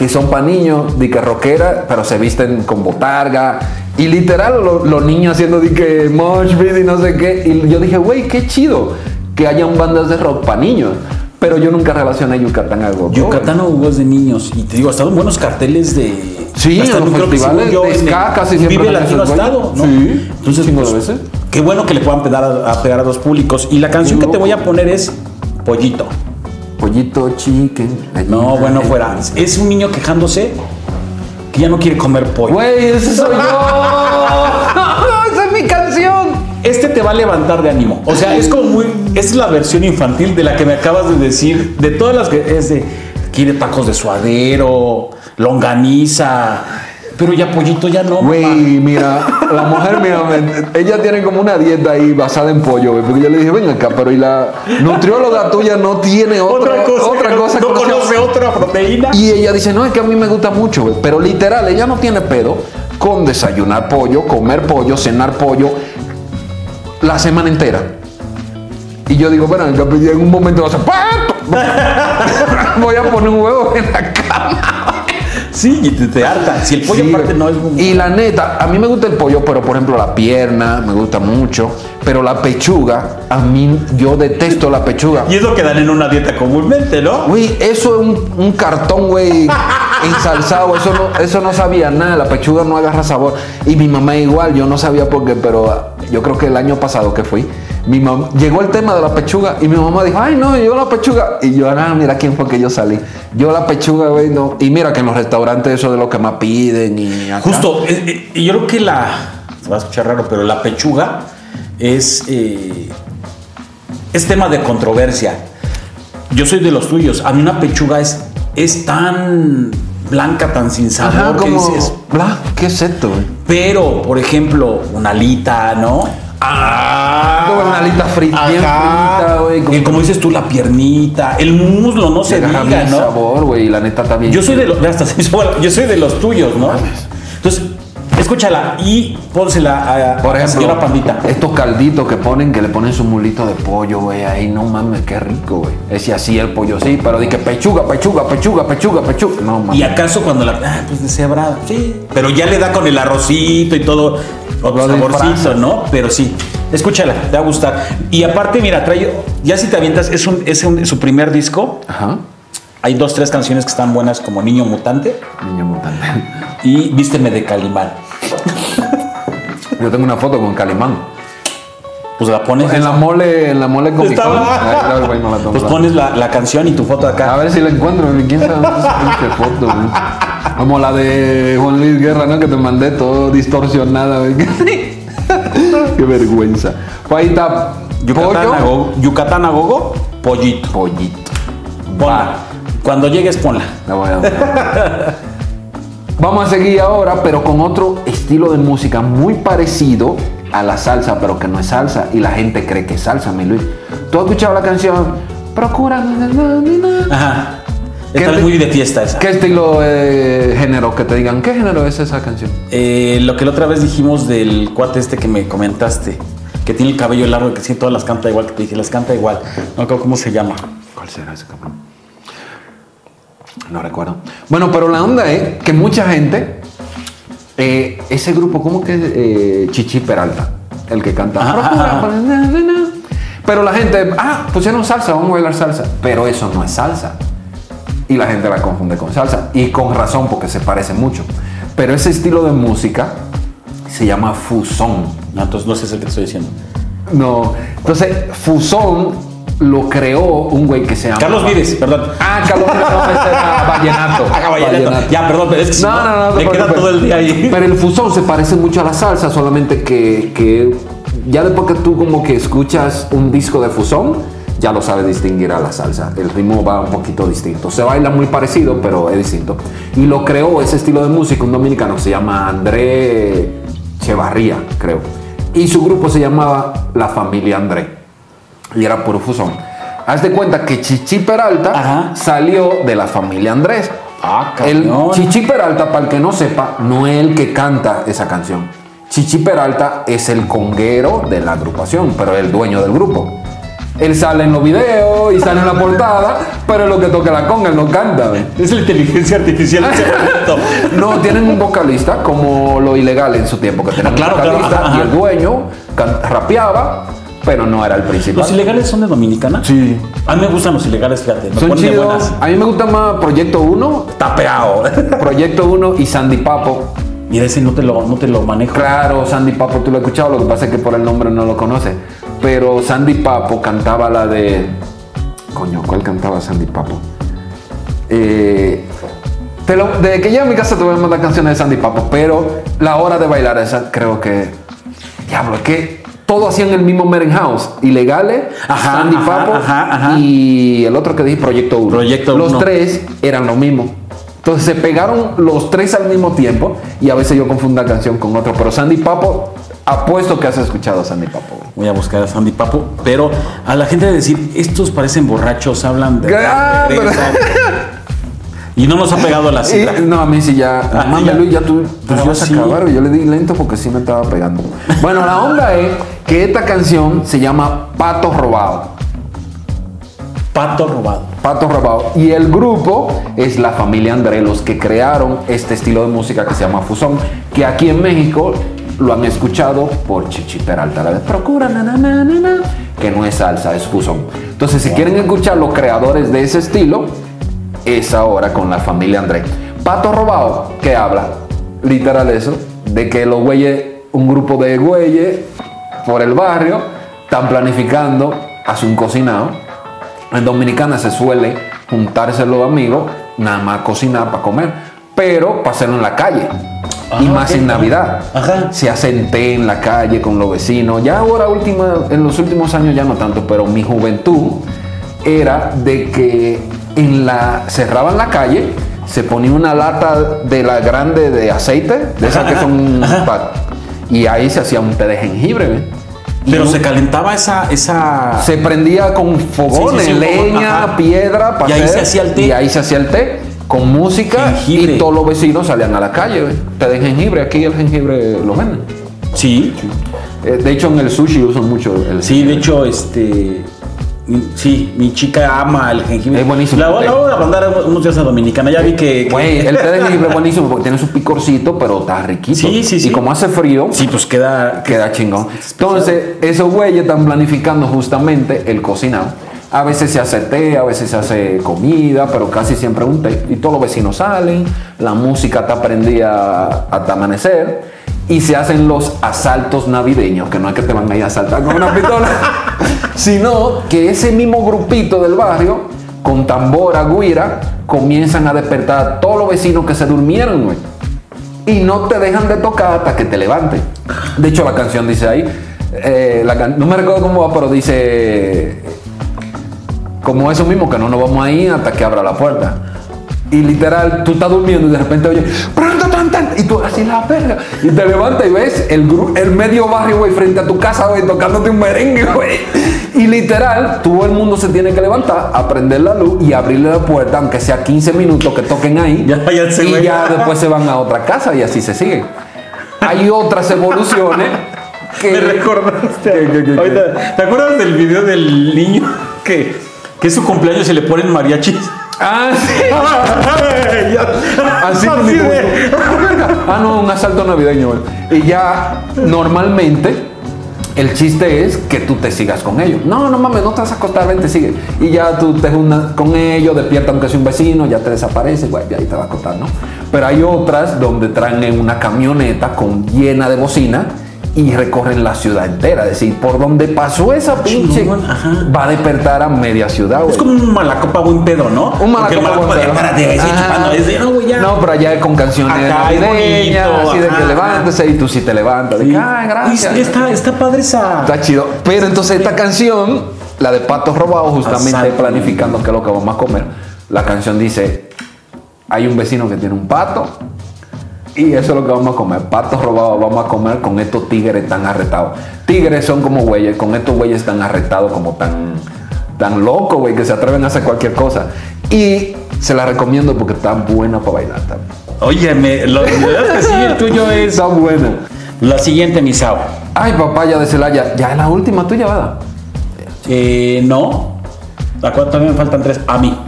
que son para niños, de que rockera, pero se visten con botarga. Y literal, lo- los niños haciendo de que mosh y no sé qué. Y yo dije, güey, qué chido que hayan bandas de rock para niños. Pero yo nunca relacioné Yucatán a algo. Yucatán o es de niños. Y te digo, ha estado buenos carteles de. Sí, hasta en los que festivales yo, de ska casi Vive siempre han Latino ha estado. ¿no? Sí, Entonces, pues, veces. Qué bueno que le puedan pegar a, a pegar a dos públicos. Y la canción que te voy a poner es Pollito. Pollito chicken. No, bueno, fuera. Es un niño quejándose que ya no quiere comer pollo. Güey, ese soy yo. (laughs) (laughs) Esa es mi canción. Este te va a levantar de ánimo. O sea, es como muy. Es la versión infantil de la que me acabas de decir. De todas las que es de. Quiere tacos de suadero, longaniza. Pero ya pollito ya no. Güey, mira, la mujer, mira, ella tiene como una dieta ahí basada en pollo, güey. Porque yo le dije, ven acá, pero y la nutrióloga tuya no tiene otra, otra cosa, no que no sea- conoce otra proteína. Y ella dice, no, es que a mí me gusta mucho, güey. Pero literal, ella no tiene pedo con desayunar pollo, comer pollo, cenar pollo la semana entera. Y yo digo, bueno, en un momento vas a... Voy a poner un huevo en la cama. Sí, y te, te harta. Si el pollo Sí, aparte no es muy- Y la neta, a mí me gusta el pollo, pero por ejemplo la pierna me gusta mucho. Pero la pechuga, a mí yo detesto la pechuga. Y es lo que dan en una dieta comúnmente, ¿no? Güey, eso es un, un cartón, güey, (laughs) ensalzado. Eso no, eso no sabía nada. La pechuga no agarra sabor. Y mi mamá igual, yo no sabía por qué, pero yo creo que el año pasado que fui, mi mamá, llegó el tema de la pechuga y mi mamá dijo, ay, no, yo la pechuga. Y yo, ah, mira quién fue que yo salí. Yo la pechuga, güey, no. Y mira que en los restaurantes eso de lo que más piden y acá. Justo, eh, eh, yo creo que la. Se va a escuchar raro, pero la pechuga es. eh, es tema de controversia. Yo soy de los tuyos. A mí una pechuga es, es tan blanca, tan sin sabor Ajá, que dices. ¿qué es esto, güey? Pero, por ejemplo, una alita, ¿no? Ah, una alita frita, bien frita, güey, como- Y como dices tú, la piernita, el muslo, no se diga, ¿no? sabor, güey, y la neta bien. Yo soy de los, hasta se hizo yo soy de los tuyos, ¿no? Entonces, es Escúchala y pónsela a, Por a la ejemplo, señora Pandita. estos calditos que ponen, que le ponen su mulito de pollo, güey, ahí no mames, qué rico, güey. Ese así el pollo, sí, pero di que pechuga, pechuga, pechuga, pechuga, pechuga. No mames. ¿Y acaso cuando la. Ah, pues deshebrada. Sí. Pero ya le da con el arrocito y todo. Otro saborcito. ¿no? Pero sí. Escúchala, te va a gustar. Y aparte, mira, trae. Ya si te avientas, es, un, es un- su primer disco. Ajá. Hay dos, tres canciones que están buenas, como Niño Mutante Niño mutante. (laughs) y Vísteme de Calimán. Yo tengo una foto con Calimán. Pues la pones. En la mole, en la mole con Estaba- Pues pones la, la canción y tu foto A acá. ver si la encuentro, quién sabe foto, güey. Como la de Juan Luis Guerra, ¿no? Que te mandé todo distorsionada. (laughs) Qué vergüenza. Está. Yucatán a pollo, gogo, Yucatán a gogo, pollito. pollito. Ponla. Cuando llegues, ponla. La voy a dar. Vamos a seguir ahora, pero con otro estilo de música muy parecido a la salsa, pero que no es salsa. Y la gente cree que es salsa, mi Luis. ¿Tú has escuchado la canción? Procura. na, na, na, na, na"? Ajá. ¿Qué Está te- muy de fiesta esa. ¿Qué estilo de género? Que te digan, ¿qué género es esa canción? Eh, lo que la otra vez dijimos del cuate este que me comentaste, que tiene el cabello largo, que sí, todas las canta igual, que te dije, las canta igual. No creo cómo se llama. ¿Cuál será ese cabrón? No recuerdo. Bueno, pero la onda es que mucha gente, eh, ese grupo, ¿cómo que eh, Chichi Peralta? El que canta. Ajá, "Procura, ajá. pues, na, na, na". Pero la gente, ah, pusieron salsa, vamos a bailar salsa. Pero eso no es salsa. Y la gente la confunde con salsa. Y con razón, porque se parece mucho. Pero ese estilo de música se llama fusón. No, entonces no sé si es el que te estoy diciendo. No. Entonces, fusón lo creó un güey que se llama. Carlos Vives, perdón. Ah, Carlos Vives, no, era Vallenato. Ah, Vallenato. Ya, perdón, pero es que No, no, no. me queda todo el día ahí. Pero el fusón se parece mucho a la salsa, solamente que, que ya después que tú como que escuchas un disco de fusón, ya lo sabes distinguir a la salsa. El ritmo va un poquito distinto. Se baila muy parecido, pero es distinto. Y lo creó ese estilo de música un dominicano se llama André Chevarría, creo. Y su grupo se llamaba La Familia André. Y era puro fusón. Haz de cuenta que Chichi Peralta Ajá. salió de la familia Andrés. Ah, El. Chichi Peralta, para el que no sepa, no es el que canta esa canción. Chichi Peralta es el conguero de la agrupación, pero el dueño del grupo. Él sale en los videos y sale en la portada, pero es lo que toca la conga, él no canta. ¿ve? Es la inteligencia artificial ese. (laughs) No, tienen un vocalista como lo ilegal en su tiempo, que tenían Ah, claro, un claro, vocalista ajá, y el dueño rapeaba, pero no era el principal. ¿Los ilegales son de Dominicana? Sí. A mí me gustan los ilegales, fíjate. Me Son chidos. A mí me gusta más Proyecto 1, Está pegado. Proyecto 1 y Sandy Papo. Mira, ese no te lo, no te lo manejo. Claro, Sandy Papo tú lo has escuchado, lo que pasa es que por el nombre no lo conoces. Pero Sandy Papo cantaba la de. Coño, ¿cuál cantaba Sandy Papo? Eh, te lo- desde que llegue a mi casa te voy a mandar canciones de Sandy Papo, pero la hora de bailar esa creo que. Diablo, es que todo hacían el mismo Meren House. Ilegales, Ajá, Sandy ajá, Papo ajá, ajá. y el otro que dije, Proyecto 1. Proyecto Los Uno. tres eran lo mismo. Entonces se pegaron los tres al mismo tiempo y a veces yo confundo una canción con otra. Pero Sandy Papo, apuesto que has escuchado a Sandy Papo. Voy a buscar a Sandy Papo, pero a la gente de decir, estos parecen borrachos, hablan de. Y no nos ha pegado la Y- cita. no, a mí sí ya. Ah, Mami. Luis, ya tú. Pues yo se acabaron. Yo le di lento porque sí me estaba pegando. Bueno, la onda es que esta canción se llama Pato Robado. Pato robado. Pato Robado. Y el grupo es la familia André, los que crearon este estilo de música que se llama Fusón, que aquí en México lo han escuchado por Chichi Peralta, la de Procura, na, na, na, na, na, que no es salsa, es Fusón. Entonces, si quieren escuchar los creadores de ese estilo, es ahora con la familia André. Pato Robado, que habla, literal eso, de que los güeyes, un grupo de güeyes por el barrio, están planificando hacer un cocinado. En Dominicana se suele juntarse los amigos, nada más cocinar para comer, pero para hacerlo en la calle. y Ah, más ok, en. Navidad. Ajá. Se hacen té en la calle con los vecinos. Ya ahora, última, en los últimos años ya no tanto, pero mi juventud era de que en la, cerraban la calle, se ponía una lata de la grande de aceite, de esas que son... y ahí se hacía un té de jengibre. ¿ve? Pero se calentaba esa. esa... se prendía con fogones, Sí, sí, sí, un fogón, leña, ajá. piedra, Y ahí se hacía el té. Y ahí se hacía el té. con música Jengibre. y todos los vecinos salían a la calle. Te den jengibre, aquí el jengibre lo venden. Sí, Eh, de hecho, en el sushi usan mucho el sí, de hecho, este. Sí, mi chica ama el jengibre. Es buenísimo. La, la voy a mandar unos días a Dominicana. Ya vi que. que- Güey, el té de (laughs) jengibre es buenísimo porque tiene su picorcito, pero está riquito. Sí, sí, sí. Y como hace frío, Sí, pues queda. queda chingón. Entonces, esos güeyes están planificando justamente el cocinado. A veces se hace té, a veces se hace comida, pero casi siempre un té. Y todos los vecinos salen, la música está prendida hasta amanecer. Y se hacen los asaltos navideños, que no es que te van a ir a asaltar con una (laughs) pistola, sino que ese mismo grupito del barrio, con tambora, guira, comienzan a despertar a todos los vecinos que se durmieron, güey y no te dejan de tocar hasta que te levantes. De hecho, la canción dice ahí, eh, la can- no me recuerdo cómo va, pero dice como eso mismo, que no nos vamos a ir hasta que abra la puerta. Y literal, tú estás durmiendo y de repente oyes, pronto, tan, tan, y tú así la verga. Y te levantas y ves el, el medio barrio, güey, frente a tu casa, güey, tocándote un merengue, güey. Y literal, todo el mundo se tiene que levantar, a prender la luz y abrirle la puerta, aunque sea 15 minutos que toquen ahí. Ya y ya después se van a otra casa y así se sigue. Hay otras evoluciones que... Me recordaste. ¿Qué, qué, qué, qué? Ahorita, ¿Te acuerdas del video del niño que, que es su cumpleaños y le ponen mariachis? Ah, sí. (laughs) Así, Así de- Ah, no, un asalto navideño. Y ya normalmente el chiste es que tú te sigas con ellos. No, no mames, no te vas a acostar, ven, te sigue. Y ya tú te juntas con ellos, despierta aunque sea un vecino, ya te desaparece, güey, y ahí te vas a acostar, ¿no? Pero hay otras donde traen en una camioneta con llena de bocina y recorren la ciudad entera. Es decir, por donde pasó esa pinche, va a despertar a media ciudad, güey. Es como un malacopa buen pedo, ¿no? Un malacopa malacopa buen de pedo. párate, chupando. Es de, no, güey, ya. No, pero allá con canciones navideñas, así de que levántese y tú sí te levantas. de Sí. que, "Ay, gracias. Y Está, está padre esa. Está chido. Pero entonces esta canción, la de Patos Robados, justamente planificando qué es lo que vamos a comer. La canción dice, hay un vecino que tiene un pato y eso es lo que vamos a comer. Patos robados vamos a comer con estos tigres tan arretados. Tigres son como güeyes, con estos güeyes tan arretados, como tan, tan locos, güey, que se atreven a hacer cualquier cosa. Y se la recomiendo porque está buena para bailar también. Oye, me, lo, la que sí, el tuyo es. Está buena. La siguiente, Misao. Ay, papaya de Celaya. Ya es la última tuya, ¿verdad? Eh, no. ¿A cuánto todavía me faltan tres? A mí.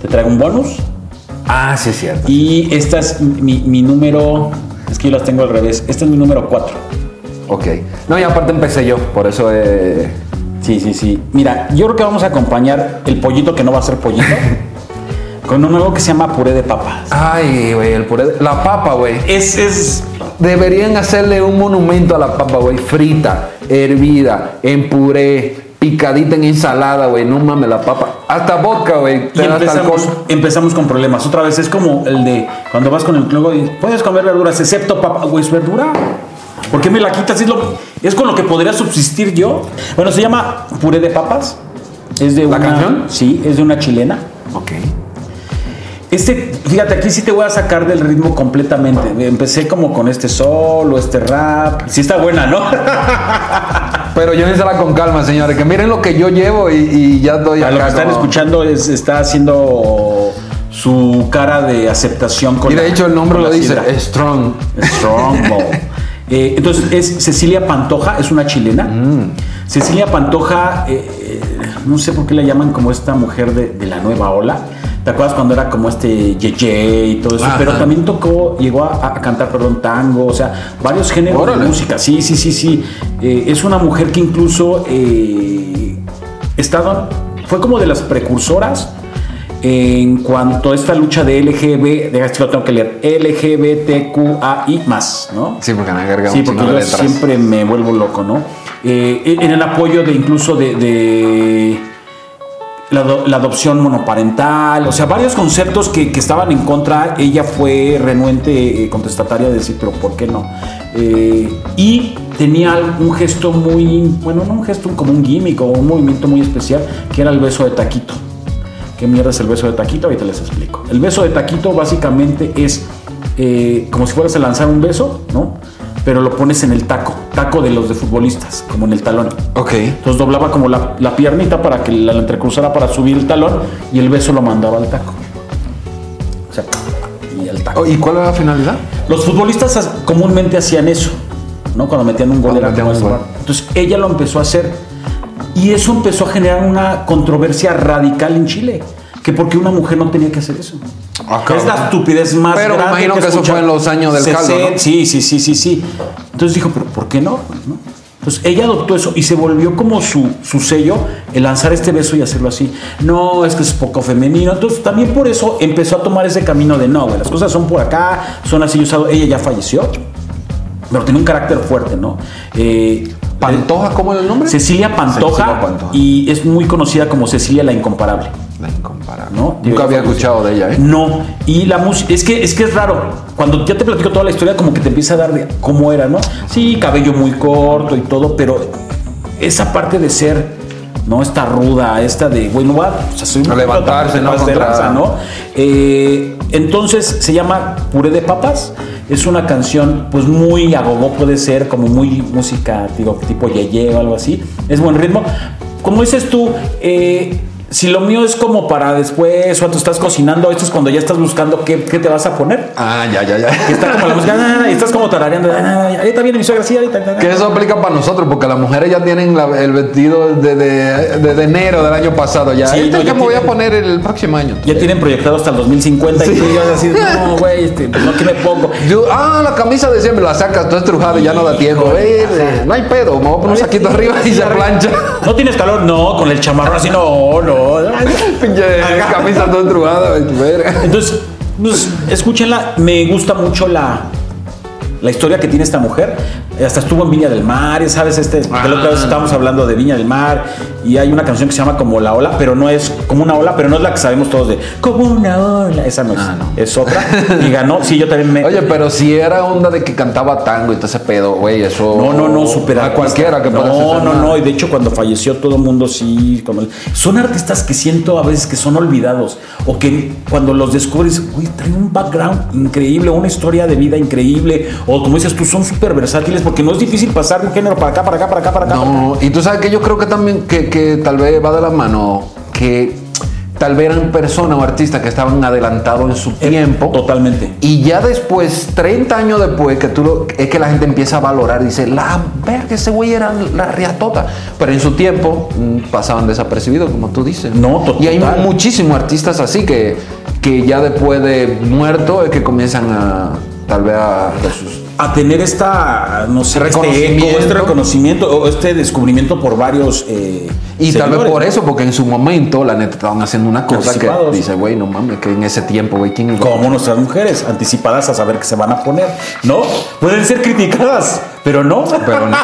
Te traigo un bonus. Ah, sí, es cierto. Y esta es mi, mi número. Es que yo las tengo al revés. Este es mi número 4. Ok. No, y aparte empecé yo, por eso eh, Sí, sí, sí. Mira, yo creo que vamos a acompañar el pollito que no va a ser pollito (laughs) con un algo que se llama puré de papas. Ay, güey, el puré. de- La papa, güey. Es, es. Deberían hacerle un monumento a la papa, güey. Frita, hervida, en puré, picadita en ensalada, güey. No mames, la papa. Hasta vodka, güey. Y empezamos, empezamos con problemas. Otra vez es como el de cuando vas con el clogo y puedes comer verduras, excepto papa, güey, es verdura. ¿Por qué me la quitas? Es, lo, es con lo que podría subsistir yo. Bueno, se llama puré de papas. Es de ¿La una, canción? Sí, es de una chilena. Ok. Este, fíjate, aquí sí te voy a sacar del ritmo completamente. Empecé como con este solo, este rap. Sí está buena, ¿no? (laughs) Pero llévensela con calma, señores. Que miren lo que yo llevo y, y ya estoy A lo que están como- escuchando es, está haciendo su cara de aceptación con Y de la- hecho el nombre lo la dice. Strong. Strongbow. (laughs) Eh, entonces es Cecilia Pantoja, es una chilena. Mm. Cecilia Pantoja, eh, eh, no sé por qué la llaman como esta mujer de, de la nueva ola. ¿Te acuerdas cuando era como este Yeye y todo eso? Ajá. Pero también tocó, llegó a, a cantar, perdón, tango, o sea, varios géneros Órale. de música. Sí, sí, sí, sí. Eh, es una mujer que incluso eh, estaba, fue como de las precursoras en cuanto a esta lucha de LGB, de esto lo tengo que leer, LGBTQAI más, ¿no? Sí, porque me Sí, porque yo letras. siempre me vuelvo loco, ¿no? Eh, en el apoyo de incluso de, de la, la adopción monoparental, o sea, varios conceptos que, que estaban en contra, ella fue renuente, eh, contestataria de decir, pero ¿por qué no? Eh, y tenía un gesto muy, bueno, no un gesto, como un gimmick o un movimiento muy especial, que era el beso de taquito. ¿Qué mierda es el beso de taquito? Ahorita les explico. El beso de taquito básicamente es eh, como si fueras a lanzar un beso, ¿no? Pero lo pones en el taco, taco de los de futbolistas, como en el talón. Ok. Entonces doblaba como la, la piernita para que la entrecruzara para subir el talón y el beso lo mandaba al taco. y al taco. Oh, ¿Y cuál era la finalidad? Los futbolistas as- comúnmente hacían eso, ¿no? Cuando metían un gol era como. Entonces ella lo empezó a hacer y eso empezó a generar una controversia radical en Chile. Que porque una mujer no tenía que hacer eso. Ah, es la estupidez más Pero grande imagino que eso escucha- fue en los años del caldo, ¿no? Sí, sí, sí, sí, sí. Entonces dijo, pero ¿por qué no? ¿No? Entonces ella adoptó eso y se volvió como su, su sello el lanzar este beso y hacerlo así. No, es que es poco femenino. Entonces también por eso empezó a tomar ese camino de no, güey, las cosas son por acá, son así usadas. Ella ya falleció, pero tiene un carácter fuerte, ¿no? Eh, ¿Pantoja cómo era el nombre? Cecilia Pantoja, Cecilia Pantoja. y es muy conocida como Cecilia la Incomparable. La incomparable. ¿no? Nunca había escuchado de ella, ¿eh? No, y la música, es que, es que es raro. Cuando ya te platico toda la historia, como que te empieza a dar de cómo era, ¿no? Sí, cabello muy corto y todo, pero esa parte de ser, ¿no? Esta ruda, esta de, güey, no va, o sea, soy A levantarse, ¿no? Contra- lanza, ¿no? Eh, entonces se llama Puré de Papas. Es una canción, pues muy agogó, puede ser como muy música, digo, tipo yeye o algo así. Es buen ritmo. Como dices tú, eh, si lo mío es como para después, o tú estás cocinando, esto es cuando ya estás buscando qué, qué te vas a poner. Ah, ya, ya, ya. Que está como la música, ah, y estás como tarareando, ah, ahorita viene mi suegra, sí, ahorita. ah, ah. Que eso aplica para nosotros, porque las mujeres ya tienen la- el vestido de, de- de- de enero del año pasado. Ya, Sí, no, ya que me voy a poner el próximo año. Ya tienen proyectado hasta el 2050 y tú ya así, no, güey, este, pues no, ¿qué me pongo? Yo, ah, la camisa de siempre la sacas, todo estrujado y ya no da tiempo. Eh, no hay pedo, me voy a poner un saquito arriba y se plancha. ¿No tienes calor? No, con el chamarrón así, no, no. Pinche camisa toda estrujada, verga. Entonces, pues, escúchenla. Me gusta mucho la, la historia que tiene esta mujer. Hasta estuvo en Viña del Mar, ya sabes, este, que la otra vez Ah. estábamos hablando de Viña del Mar y hay una canción que se llama como La Ola, pero no es como una ola, pero no es la que sabemos todos de como una ola. Esa no es, Ah, no. es otra. Y ganó, sí, yo también me. Oye, pero si era onda de que cantaba tango y todo ese pedo, güey, eso. No, no, no, super A cualquiera que No, no, no. Y de hecho, cuando falleció todo el mundo, sí. Cuando... Son artistas que siento a veces que son olvidados. O que cuando los descubres, güey, traen un background increíble, una historia de vida increíble. O como dices tú, son súper versátiles porque no es difícil pasar de un género para acá, para acá, para acá, para acá. No, y tú sabes que yo creo que también que, que tal vez va de la mano que tal vez eran personas o artistas que estaban adelantados en su tiempo. Totalmente. Y ya después, 30 años después, que tú lo- es que la gente empieza a valorar, dice, la verga, ese güey era la riatota. Pero en su tiempo mm, pasaban desapercibidos, como tú dices. No, to- Y hay total. muchísimos artistas así que, que ya después de muerto es que comienzan a tal vez a resus- A tener esta, no sé, este Reconocimiento. eco, este reconocimiento o este descubrimiento por varios. eh, Y tal vez por eso, porque en su momento la neta estaban haciendo una cosa que dice, güey, no mames, que en ese tiempo, güey, ¿quién es Como nuestras mujeres, anticipadas a saber qué se van a poner, ¿no? Pueden ser criticadas, pero no. Pero no.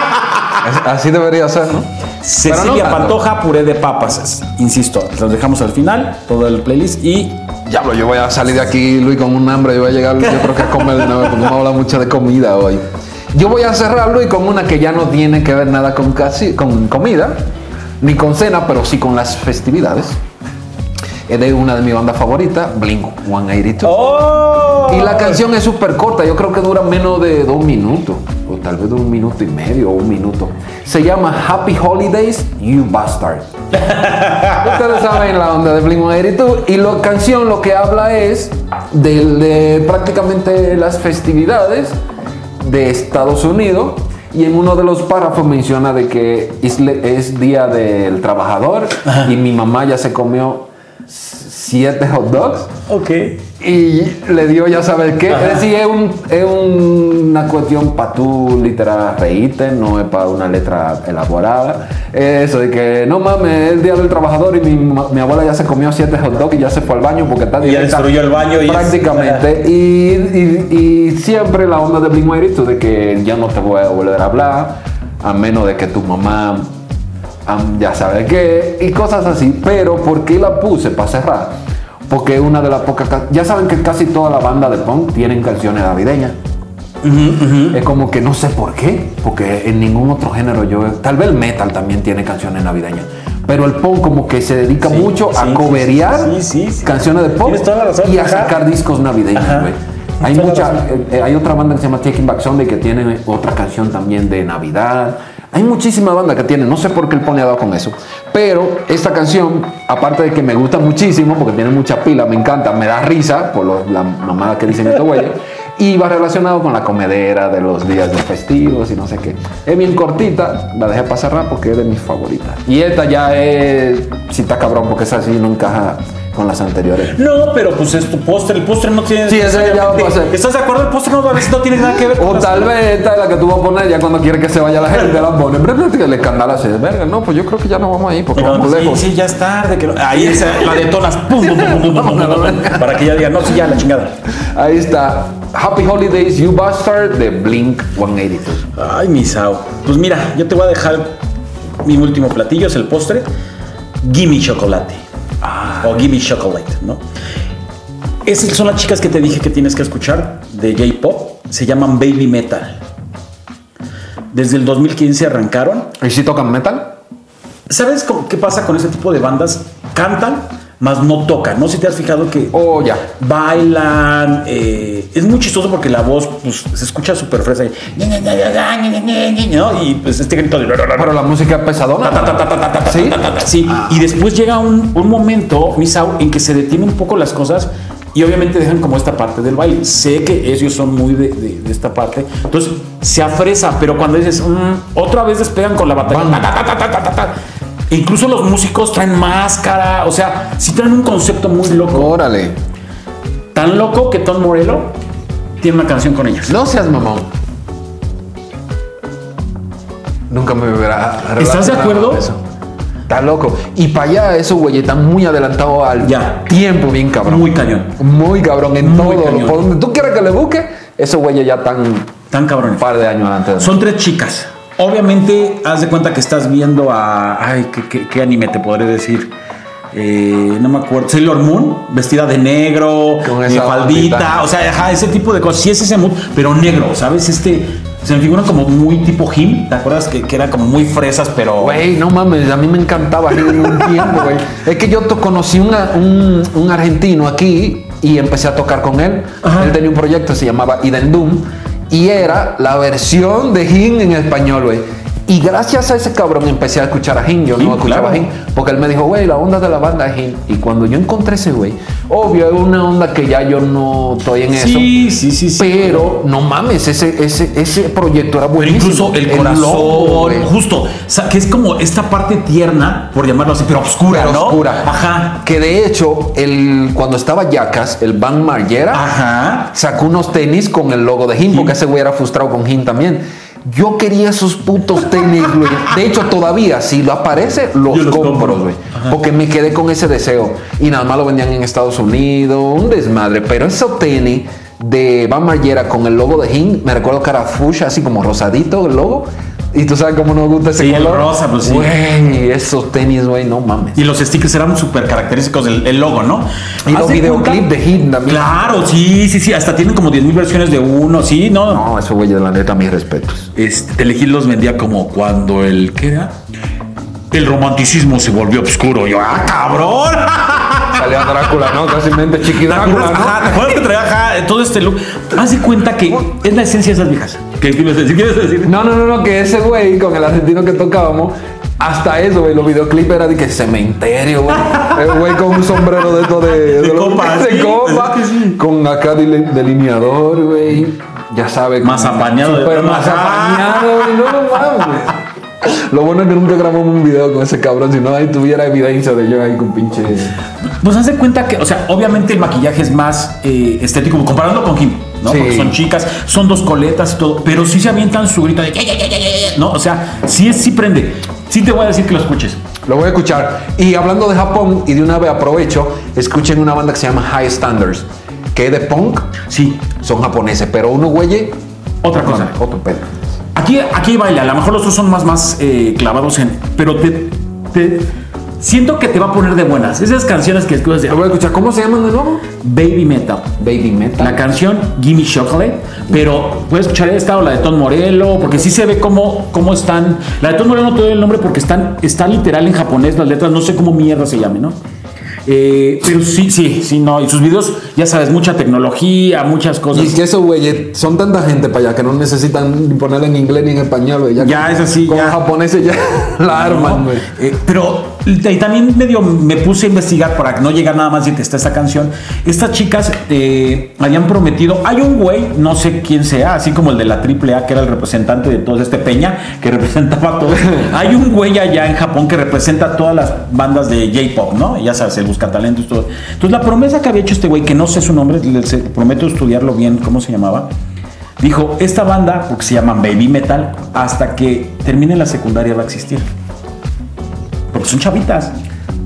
Así debería ser, ¿no? Cecilia no. Pantoja, puré de papas. Insisto, los dejamos al final, todo el playlist y Diablo, yo voy a salir de aquí, Luis, con un hambre. Yo voy a llegar, yo creo que a comer de nuevo, porque no habla mucho de comida hoy. Yo voy a cerrar, Luis, con una que ya no tiene que ver nada con, casi, con comida, ni con cena, pero sí con las festividades. Es de una de mis bandas favoritas, Blink 182. ¡Oh! Y la canción es súper corta, yo creo que dura menos de dos minutos, o tal vez de un minuto y medio o un minuto. Se llama Happy Holidays, You Bastard. (laughs) Ustedes saben la onda de Blink 182 y la canción lo que habla es de, de prácticamente las festividades de Estados Unidos y en uno de los párrafos menciona de que es, día del trabajador y mi mamá ya se comió siete hot dogs Ok. y le dio ya sabes qué. Es decir, es, un- es una cuestión para tú literal reírte, no es para una letra elaborada. Eso de que no mames, es el día del trabajador y mi, mi abuela ya se comió siete hot dogs y ya se fue al baño porque está Y ya destruyó el baño y es- prácticamente. Y, y- y siempre la onda de Blink 182 de que ya no te voy a volver a hablar a menos de que tu mamá am, ya sabe qué, y cosas así. Pero ¿por qué la puse para cerrar? Porque una de las pocas. ca- Ya saben que casi toda la banda de punk tienen canciones navideñas. Es como que no sé por qué, porque en ningún otro género yo. Tal vez el metal también tiene canciones navideñas. Pero el punk como que se dedica Sí, mucho sí, a sí, coverear sí, canciones de razón, y a sacar discos navideños. Hay mucha, eh, eh, hay otra banda que se llama Taking Back Sunday que tiene otra canción también de Navidad. Hay muchísima banda que tiene, no sé por qué él pone a dado con eso. Pero esta canción, aparte de que me gusta muchísimo, porque tiene mucha pila, me encanta, me da risa por lo- la mamada que dicen estos güeyes, y va relacionado con la comedera de los días de festivos y no sé qué. Es bien cortita, la dejé pasar porque es de mis favoritas. Y esta ya es, si está cabrón, porque esa sí no encaja con las anteriores. No, pero pues es tu postre. El postre no tiene. Sí, ese ya va a pasar. ¿Estás de acuerdo? El postre no, a no tiene nada que ver con. O tal vez esta es la que tú vas a poner ya cuando quieres que se vaya la gente, la pones. Pero que le escandalas. Verga, no, pues yo creo que ya no vamos ahí porque no, vamos sí, lejos. Sí, ya es tarde. Ahí esa, la detonas. Pum, pum, pum, pum, pum, para que ya diga, no, sí, ya la chingada. Ahí está. Happy Holidays, You Bastard de Blink 182. Ay, misao. Pues mira, yo te voy a dejar mi último platillo, es el postre. Gimme chocolate. O Gimme chocolate, ¿no? Esas son las chicas que te dije que tienes que escuchar de J-pop. Se llaman Baby Metal. Desde el 2015 arrancaron. ¿Y si tocan metal? ¿Sabes qué pasa con ese tipo de bandas? Cantan, mas no tocan. No si te has fijado que Oh, ya. bailan. eh, es muy chistoso porque la voz pues, se escucha súper fresa. y- ¿no? Y pues este grito de... Pero la música es pesadona. Sí. Sí, y después llega un, un momento, Misao, en que se detienen un poco las cosas y obviamente dejan como esta parte del baile. Sé que ellos son muy de, de- de esta parte. Entonces se afresa, pero cuando dices, "Mm", otra vez despegan con la batalla. Incluso los músicos traen máscara, o sea, sí traen un concepto muy loco. Órale. Tan loco que Tom Morello tiene una canción con ellos. No seas mamón. Nunca me hubiera ¿Estás de acuerdo? eso. Está loco. Y para allá, esos güeyes están muy adelantados al Ya. tiempo, bien cabrón. Muy cañón. Muy cabrón en Muy todo. cañón. Por donde tú quieras que le busque, esos güeyes ya están un Tan cabrones. par de años antes. Son tres chicas. Obviamente, haz de cuenta que estás viendo a. Ay, ¿qué, qué- qué anime te podré decir? Eh, no me acuerdo. Sailor Moon, vestida de negro, Con eh, faldita. bandita. O sea, ajá, ese tipo de cosas. Sí, es ese mood, pero negro, ¿sabes? Este. Se me figura como muy tipo him. ¿Te acuerdas que, que eran como muy fresas, pero. Güey, no mames, a mí me encantaba ir en un tiempo, güey. Es que yo conocí una- un, un argentino aquí y empecé a tocar con él. Ajá. Él tenía un proyecto, se llamaba Doom, y era la versión de Him en español, güey. Y gracias a ese cabrón empecé a escuchar a Him. Yo no escuchaba claro. a Him, porque él me dijo, güey, la onda de la banda es Him. Y cuando yo encontré ese güey, obvio, es una onda que ya yo no estoy en eso. Sí, sí, sí, sí. Pero no mames, ese, ese, ese proyecto era buenísimo. incluso el corazón, logo, güey. justo, o sea, que es como esta parte tierna, por llamarlo así, pero oscura, pero ¿no? oscura. Ajá. Que de hecho, el, cuando estaba Yacas, el Van Margera Ajá. sacó unos tenis con el logo de Him, porque ese güey era frustrado con Him también. Yo quería esos putos tenis, güey. De hecho, todavía, si lo aparece, los, compro, güey. Porque me quedé con ese deseo. Y nada más lo vendían en Estados Unidos, un desmadre. Pero esos tenis de Van Margera con el logo de Him, me recuerdo que era fuchsia, así como rosadito el logo. Y tú sabes cómo nos gusta ese Sí, el color. rosa, pues, sí. Güey, esos tenis, güey, no mames. Y los stickers eran súper característicos del el logo, ¿no? Y los de videoclips de Hit también. Claro, sí, sí, sí. Hasta tienen como 10.000 versiones de uno, sí, ¿no? No, eso güey, de la neta, mis respetos. Este, Telehit los vendía como cuando el. ¿Qué era? El romanticismo se volvió oscuro. Yo, ¡ah, cabrón! (laughs) Salía Drácula, ¿no? Casi mente chiqui ¿Te Drácula, acuerdas? Ajá, ¿te acuerdas que traía ajá, todo este look? Haz de cuenta que es la esencia de esas viejas. ¿Qué quieres decir? ¿Quieres decir? No, no, no, no, que ese güey con el argentino que tocábamos, hasta eso, güey, los videoclips era de que cementerio, güey. (laughs) El güey con un sombrero de esto de, De los- copa, (laughs) de sí, copa, es que sí. con acá delineador, güey. Ya sabe. Más apañado de- Super más apañado, güey. No, no mames. Lo bueno es que nunca grabamos un video con ese cabrón, si no ahí tuviera evidencia de yo ahí con pinche. Pues haz de cuenta que, o sea, obviamente el maquillaje es más eh, estético, comparando con Kim, ¿no? Sí. Porque son chicas, son dos coletas y todo, pero sí se avientan su grito de "Ya, ya, ya, ya, ya", ¿no? O sea, sí, es, sí prende. Sí te voy a decir que lo escuches. Lo voy a escuchar. Y hablando de Japón, y de una vez aprovecho, escuchen una banda que se llama High Standards, que es de punk, Sí. son japoneses, pero uno güey, Otra cosa. otro pedo. Aquí, aquí baila, a lo mejor los otros son más, más eh, clavados en. Pero te, te- Siento que te va a poner de buenas. Esas canciones que escuchas de Lo voy a escuchar. ¿Cómo se llaman de nuevo? Baby Metal. Baby Metal. La canción Gimme Chocolate, pero puedes escuchar esta o la de Tom Morello, porque sí se ve cómo, cómo están. La de Tom Morello no te doy el nombre porque están, está literal en japonés las letras, no sé cómo mierda se llame, ¿no? Eh, pero sí, sí, sí, no. Y sus videos, ya sabes, mucha tecnología, muchas cosas. Y es que esos güeyes son tanta gente para allá que no necesitan ni ponerle en inglés ni en español, güey. Ya es así, Con ya. japoneses ya (laughs) la arman, güey. Eh, pero y también medio me puse a investigar para no llegar nada más de que está esta canción. Estas chicas eh, habían prometido. Hay un güey, no sé quién sea, así como el de la AAA, que era el representante de todo este Peña, que (laughs) representaba todo. Hay un güey allá en Japón que representa todas las bandas de J-pop, ¿no? Ya sabes, el busca talentos, todo. Entonces, la promesa que había hecho este güey, que no sé su nombre, les prometo estudiarlo bien, ¿cómo se llamaba? Dijo, esta banda, porque se llaman Baby Metal, hasta que termine la secundaria va a existir. Porque son chavitas.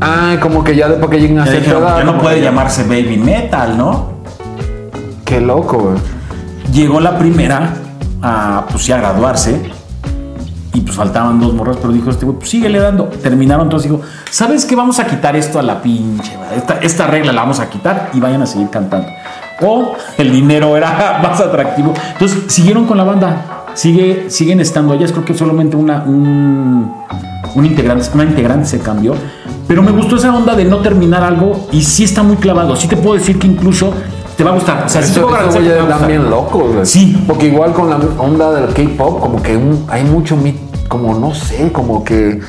Ah, como que ya después que lleguen a Ya, dijeron, ya no puede llamarse Baby Metal, ¿no? Qué loco, güey. Llegó la primera a, pues sí, a graduarse. Y pues faltaban dos morras, pero dijo este güey, pues síguele dando. Terminaron, entonces dijo, ¿sabes qué? Vamos a quitar esto a la pinche. Esta, esta regla la vamos a quitar y vayan a seguir cantando. O el dinero era (laughs) más atractivo. Entonces siguieron con la banda. Sigue, siguen estando ellas. Creo que solamente una, un, un integrante, una integrante se cambió. Pero me gustó esa onda de no terminar algo y sí está muy clavado. Sí te puedo decir que incluso te va a gustar. O sea, te bien locos, güey. Sí. Porque igual con la onda del K-pop, como que un- hay mucho mit- como no sé, como que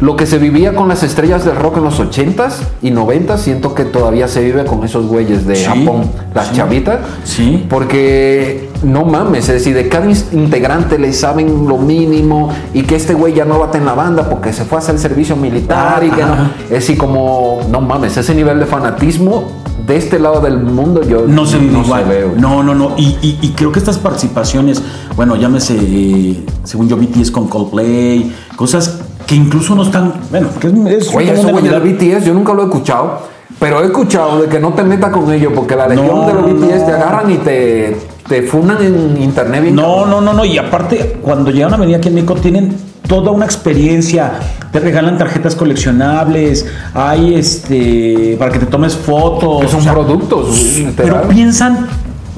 lo que se vivía con las estrellas del rock en los 80s y 90s, siento que todavía se vive con esos güeyes de Sí, Japón, las sí. chavitas. Sí. Porque no mames, es decir, de cada integrante le saben lo mínimo y que este güey ya no bate en la banda porque se fue a hacer el servicio militar y que no. Es decir, como, no mames, ese nivel de fanatismo de este lado del mundo yo No se vive igual. ve, güey. no, no, no. Y, y- y creo que estas participaciones, bueno, llámese, eh, según yo, BTS con Coldplay, cosas que incluso no están. Bueno, que es, es Oye, eso güey del BTS yo nunca lo he escuchado, pero he escuchado de que no te metas con ellos porque la legión No, de los BTS no. te agarran y te, te funan en internet bien No, no, no, no. Y aparte, cuando llegan a venir aquí en México, tienen toda una experiencia. Te regalan tarjetas coleccionables, hay este. para que te tomes fotos. Que son o sea, productos, Pero literal. piensan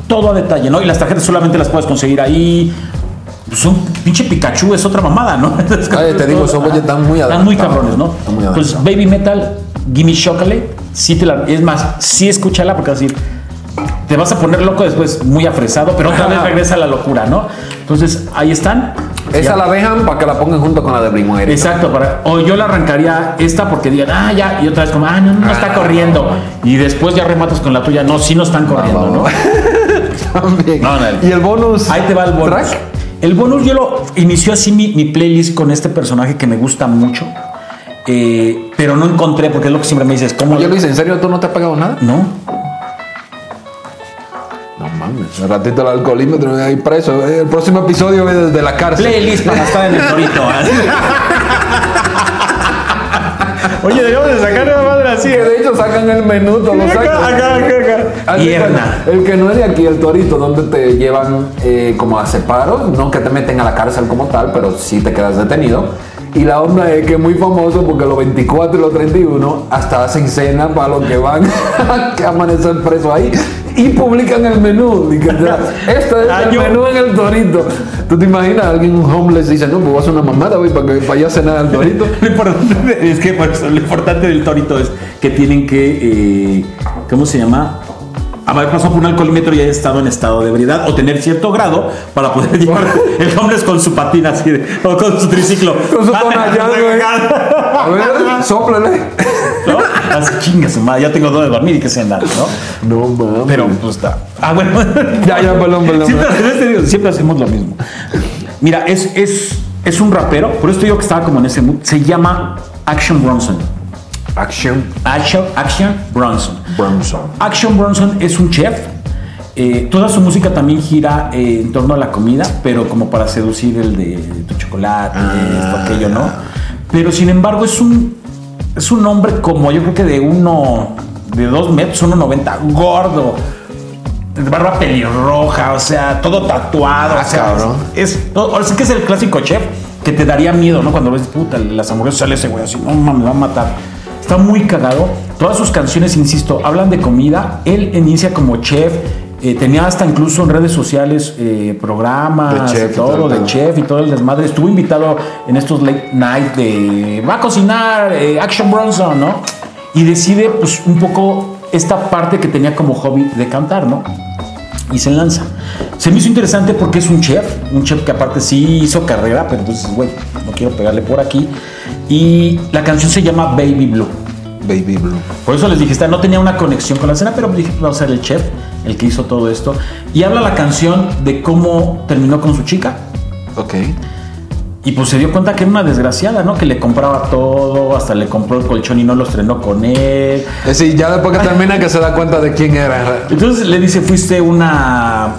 todo a detalle, ¿no? Y las tarjetas solamente las puedes conseguir ahí. Pues un pinche Pikachu es otra mamada, ¿no? (laughs) Ay, te digo, esos güeyes están muy Están muy cabrones, ¿no? Están muy adaptados. Baby Metal, Gimme Chocolate, sí te la. Es más, sí escúchala porque vas a decir. Te vas a poner loco después, muy afresado, pero otra vez regresa a la locura, ¿no? Entonces, ahí están. Esa Ya. la dejan para que la pongan junto con la de Primo Eric. Exacto, para, o yo la arrancaría esta porque digan, ah, ya, y otra vez como, ah, no, no, no está Ah. corriendo. Y después ya rematas con la tuya, no, sí no están corriendo, ¿no? (laughs) También. No, no. Y el bonus. Ahí te va el bonus. track. El bonus yo lo inició así mi, mi playlist con este personaje que me gusta mucho, eh, pero no encontré, porque es lo que siempre me dices, ¿cómo? Oye Luis, ¿en serio tú no te has pagado nada? No mames, ratito el alcoholímetro ahí preso. El próximo episodio es desde la cárcel. playlist para estar en el torito. (laughs) Oye, debemos de sacar una madre así. Que de hecho sacan el menú, lo sacan. Acá, acá, acá, acá. Así Pierna. El que no es de aquí, el torito, donde te llevan eh, como a separos, no que te meten a la cárcel como tal, pero sí te quedas detenido. Y la onda es que es muy famoso porque los 24 y los 31 hasta hacen cena para los que van (laughs) a amanecer presos ahí y publican el menú. (laughs) Este es el menú en el torito. ¿Tú te imaginas alguien un homeless dice, no, pues voy a una mamada, güey, para que para allá cenar al torito? (laughs) Lo importante es que por eso, lo importante del torito es que tienen que, eh, ¿cómo se llama? Haber pasado por un alcoholímetro y haya estado en estado de ebriedad o tener cierto grado para poder (laughs) llevar el homeless con su patina así de- o con su triciclo. Con su tonallán, güey. A ver, sóplale. Así chinga su madre, ya tengo donde dormir y que se andar, ¿no? No mames. Pero pues está. Ah, bueno. (laughs) Ya, ya, perdón, perdón. Siempre, te digo, siempre hacemos lo mismo. Mira, es, es, es un rapero, por eso te digo que estaba como en ese mood. Se llama Action Bronson. Action Action, Action Bronson. Bronson. Action Bronson es un chef. Eh, toda su música también gira eh, en torno a la comida, pero como para seducir el de tu chocolate, esto, aquello, ¿no? Pero sin embargo es un, es un hombre como yo creo que de uno, de dos metros, uno noventa, gordo, de barba pelirroja, o sea, todo tatuado. Ah, o sea, cabrón. Es, todo- ahora sí que es el clásico chef que te daría miedo, ¿no? Cuando ves, puta, las hamburguesas sale ese güey así, no mames, me va a matar. Está muy cagado. Todas sus canciones, insisto, hablan de comida. Él inicia como chef. Eh, tenía hasta incluso en redes sociales eh, programas, De y todo todo, de chef y todo el desmadre. Estuvo invitado en estos late night de va a cocinar eh, Action Bronson, ¿no? y decide pues un poco esta parte que tenía como hobby de cantar, ¿no? Y se lanza. Se me hizo interesante porque es un chef, un chef que aparte sí hizo carrera, pero entonces, güey, no quiero pegarle por aquí. Y la canción se llama Baby Blue. Baby Blue. Por eso les dije, esta no tenía una conexión con la escena, pero dije, va a ser el chef el que hizo todo esto. Y habla la canción de cómo terminó con su chica. Ok. Y pues se dio cuenta que era una desgraciada, ¿no? Que le compraba todo, hasta le compró el colchón y no lo estrenó con él. Es decir, ya después que termina que se da cuenta de quién era. Entonces le dice, fuiste una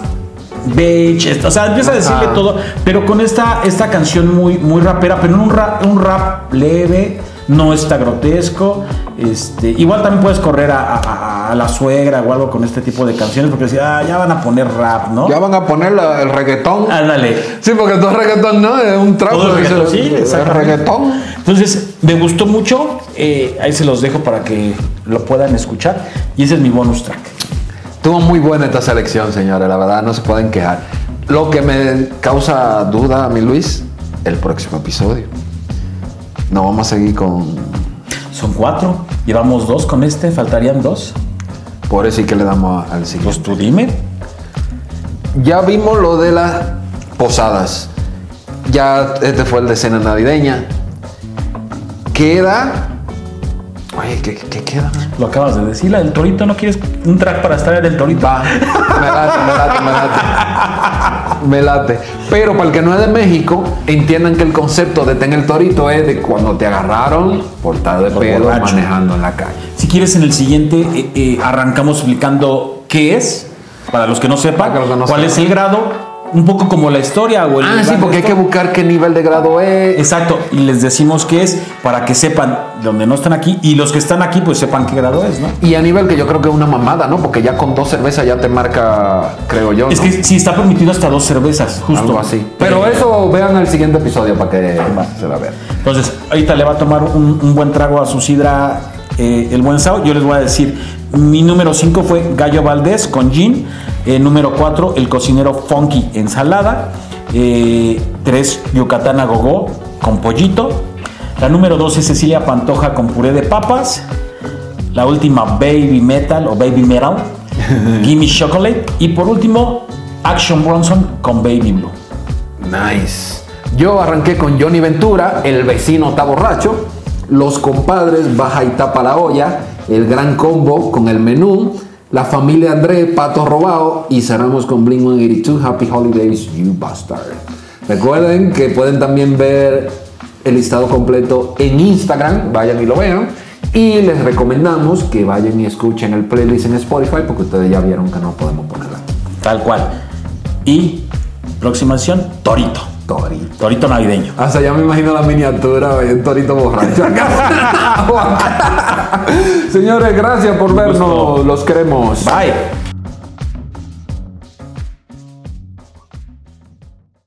bitch, o sea, empieza a decirle Ajá. todo, pero con esta, esta canción muy, muy rapera, pero no un rap, un rap leve, no está grotesco. Este, igual también puedes correr a, a- a la suegra o algo con este tipo de canciones, porque decía, ah, ya van a poner rap, ¿no? Ya van a poner la- el reggaetón. Ándale. Sí, porque todo es reggaetón, ¿no? Es un trapo. Todo es dice, reggaetón, sí, exactamente. reggaetón. Entonces, me gustó mucho. eh, ahí se los dejo para que lo puedan escuchar. Y ese es mi bonus track. Tuvo muy buena esta selección, señores, la verdad, no se pueden quejar. Lo que me causa duda a mi Luis, el próximo episodio. No vamos a seguir con. Son cuatro. Llevamos dos con este, faltarían dos. Por eso y que le damos al Pues siguiente. tú dime. Ya vimos lo de las posadas. Ya este fue el de cena navideña. Queda. Oye, ¿qué, qué queda? Lo acabas de decir, la del torito. ¿No quieres un track para estar en el torito? Va, me late, me late, me late. Me late. Pero para el que no es de México, entiendan que el concepto de tener el torito es de cuando te agarraron por estar de Por pedo borracho. manejando en la calle. Si quieres, en el siguiente eh, eh, arrancamos explicando qué es, para los que no sepan, que no cuál es el grado, un poco como la historia o el Ah, sí, porque hay que buscar qué nivel de grado es. Exacto, y les decimos qué es para que sepan donde no están aquí y los que están aquí pues sepan qué grado es, ¿no? Y a nivel que yo creo que es una mamada, ¿no? Porque ya con dos cervezas ya te marca, creo yo, ¿no? Es que sí está permitido hasta dos cervezas, justo. Algo así. Pero eso vean el siguiente episodio para que se la vean. Entonces, ahorita le va a tomar un, un buen trago a su sidra eh, el buen Sao. Yo les voy a decir, mi número 5 fue Gallo Valdés con gin. Eh, número 4, el cocinero Funky ensalada. 3, Yucatán a Gogó con pollito. La número 2 es Cecilia Pantoja con puré de papas. La última, Baby Metal o Baby Metal. (laughs) Gimme Chocolate. Y por último, Action Bronson con Baby Blue. Nice. Yo arranqué con Johnny Ventura, el vecino está borracho, los compadres baja y tapa la olla, el gran combo con el menú, la familia André, pato robado y cerramos con Blink 182, Happy Holidays, You Bastard. Recuerden que pueden también ver el listado completo en Instagram, vayan y lo vean. Y les recomendamos que vayan y escuchen el playlist en Spotify porque ustedes ya vieron que no podemos ponerla. Tal cual. Y próxima acción, Torito. Torito. Torito navideño. Hasta ya me imagino la miniatura, un torito borracho. (laughs) Señores, gracias por vernos. Los queremos. Bye.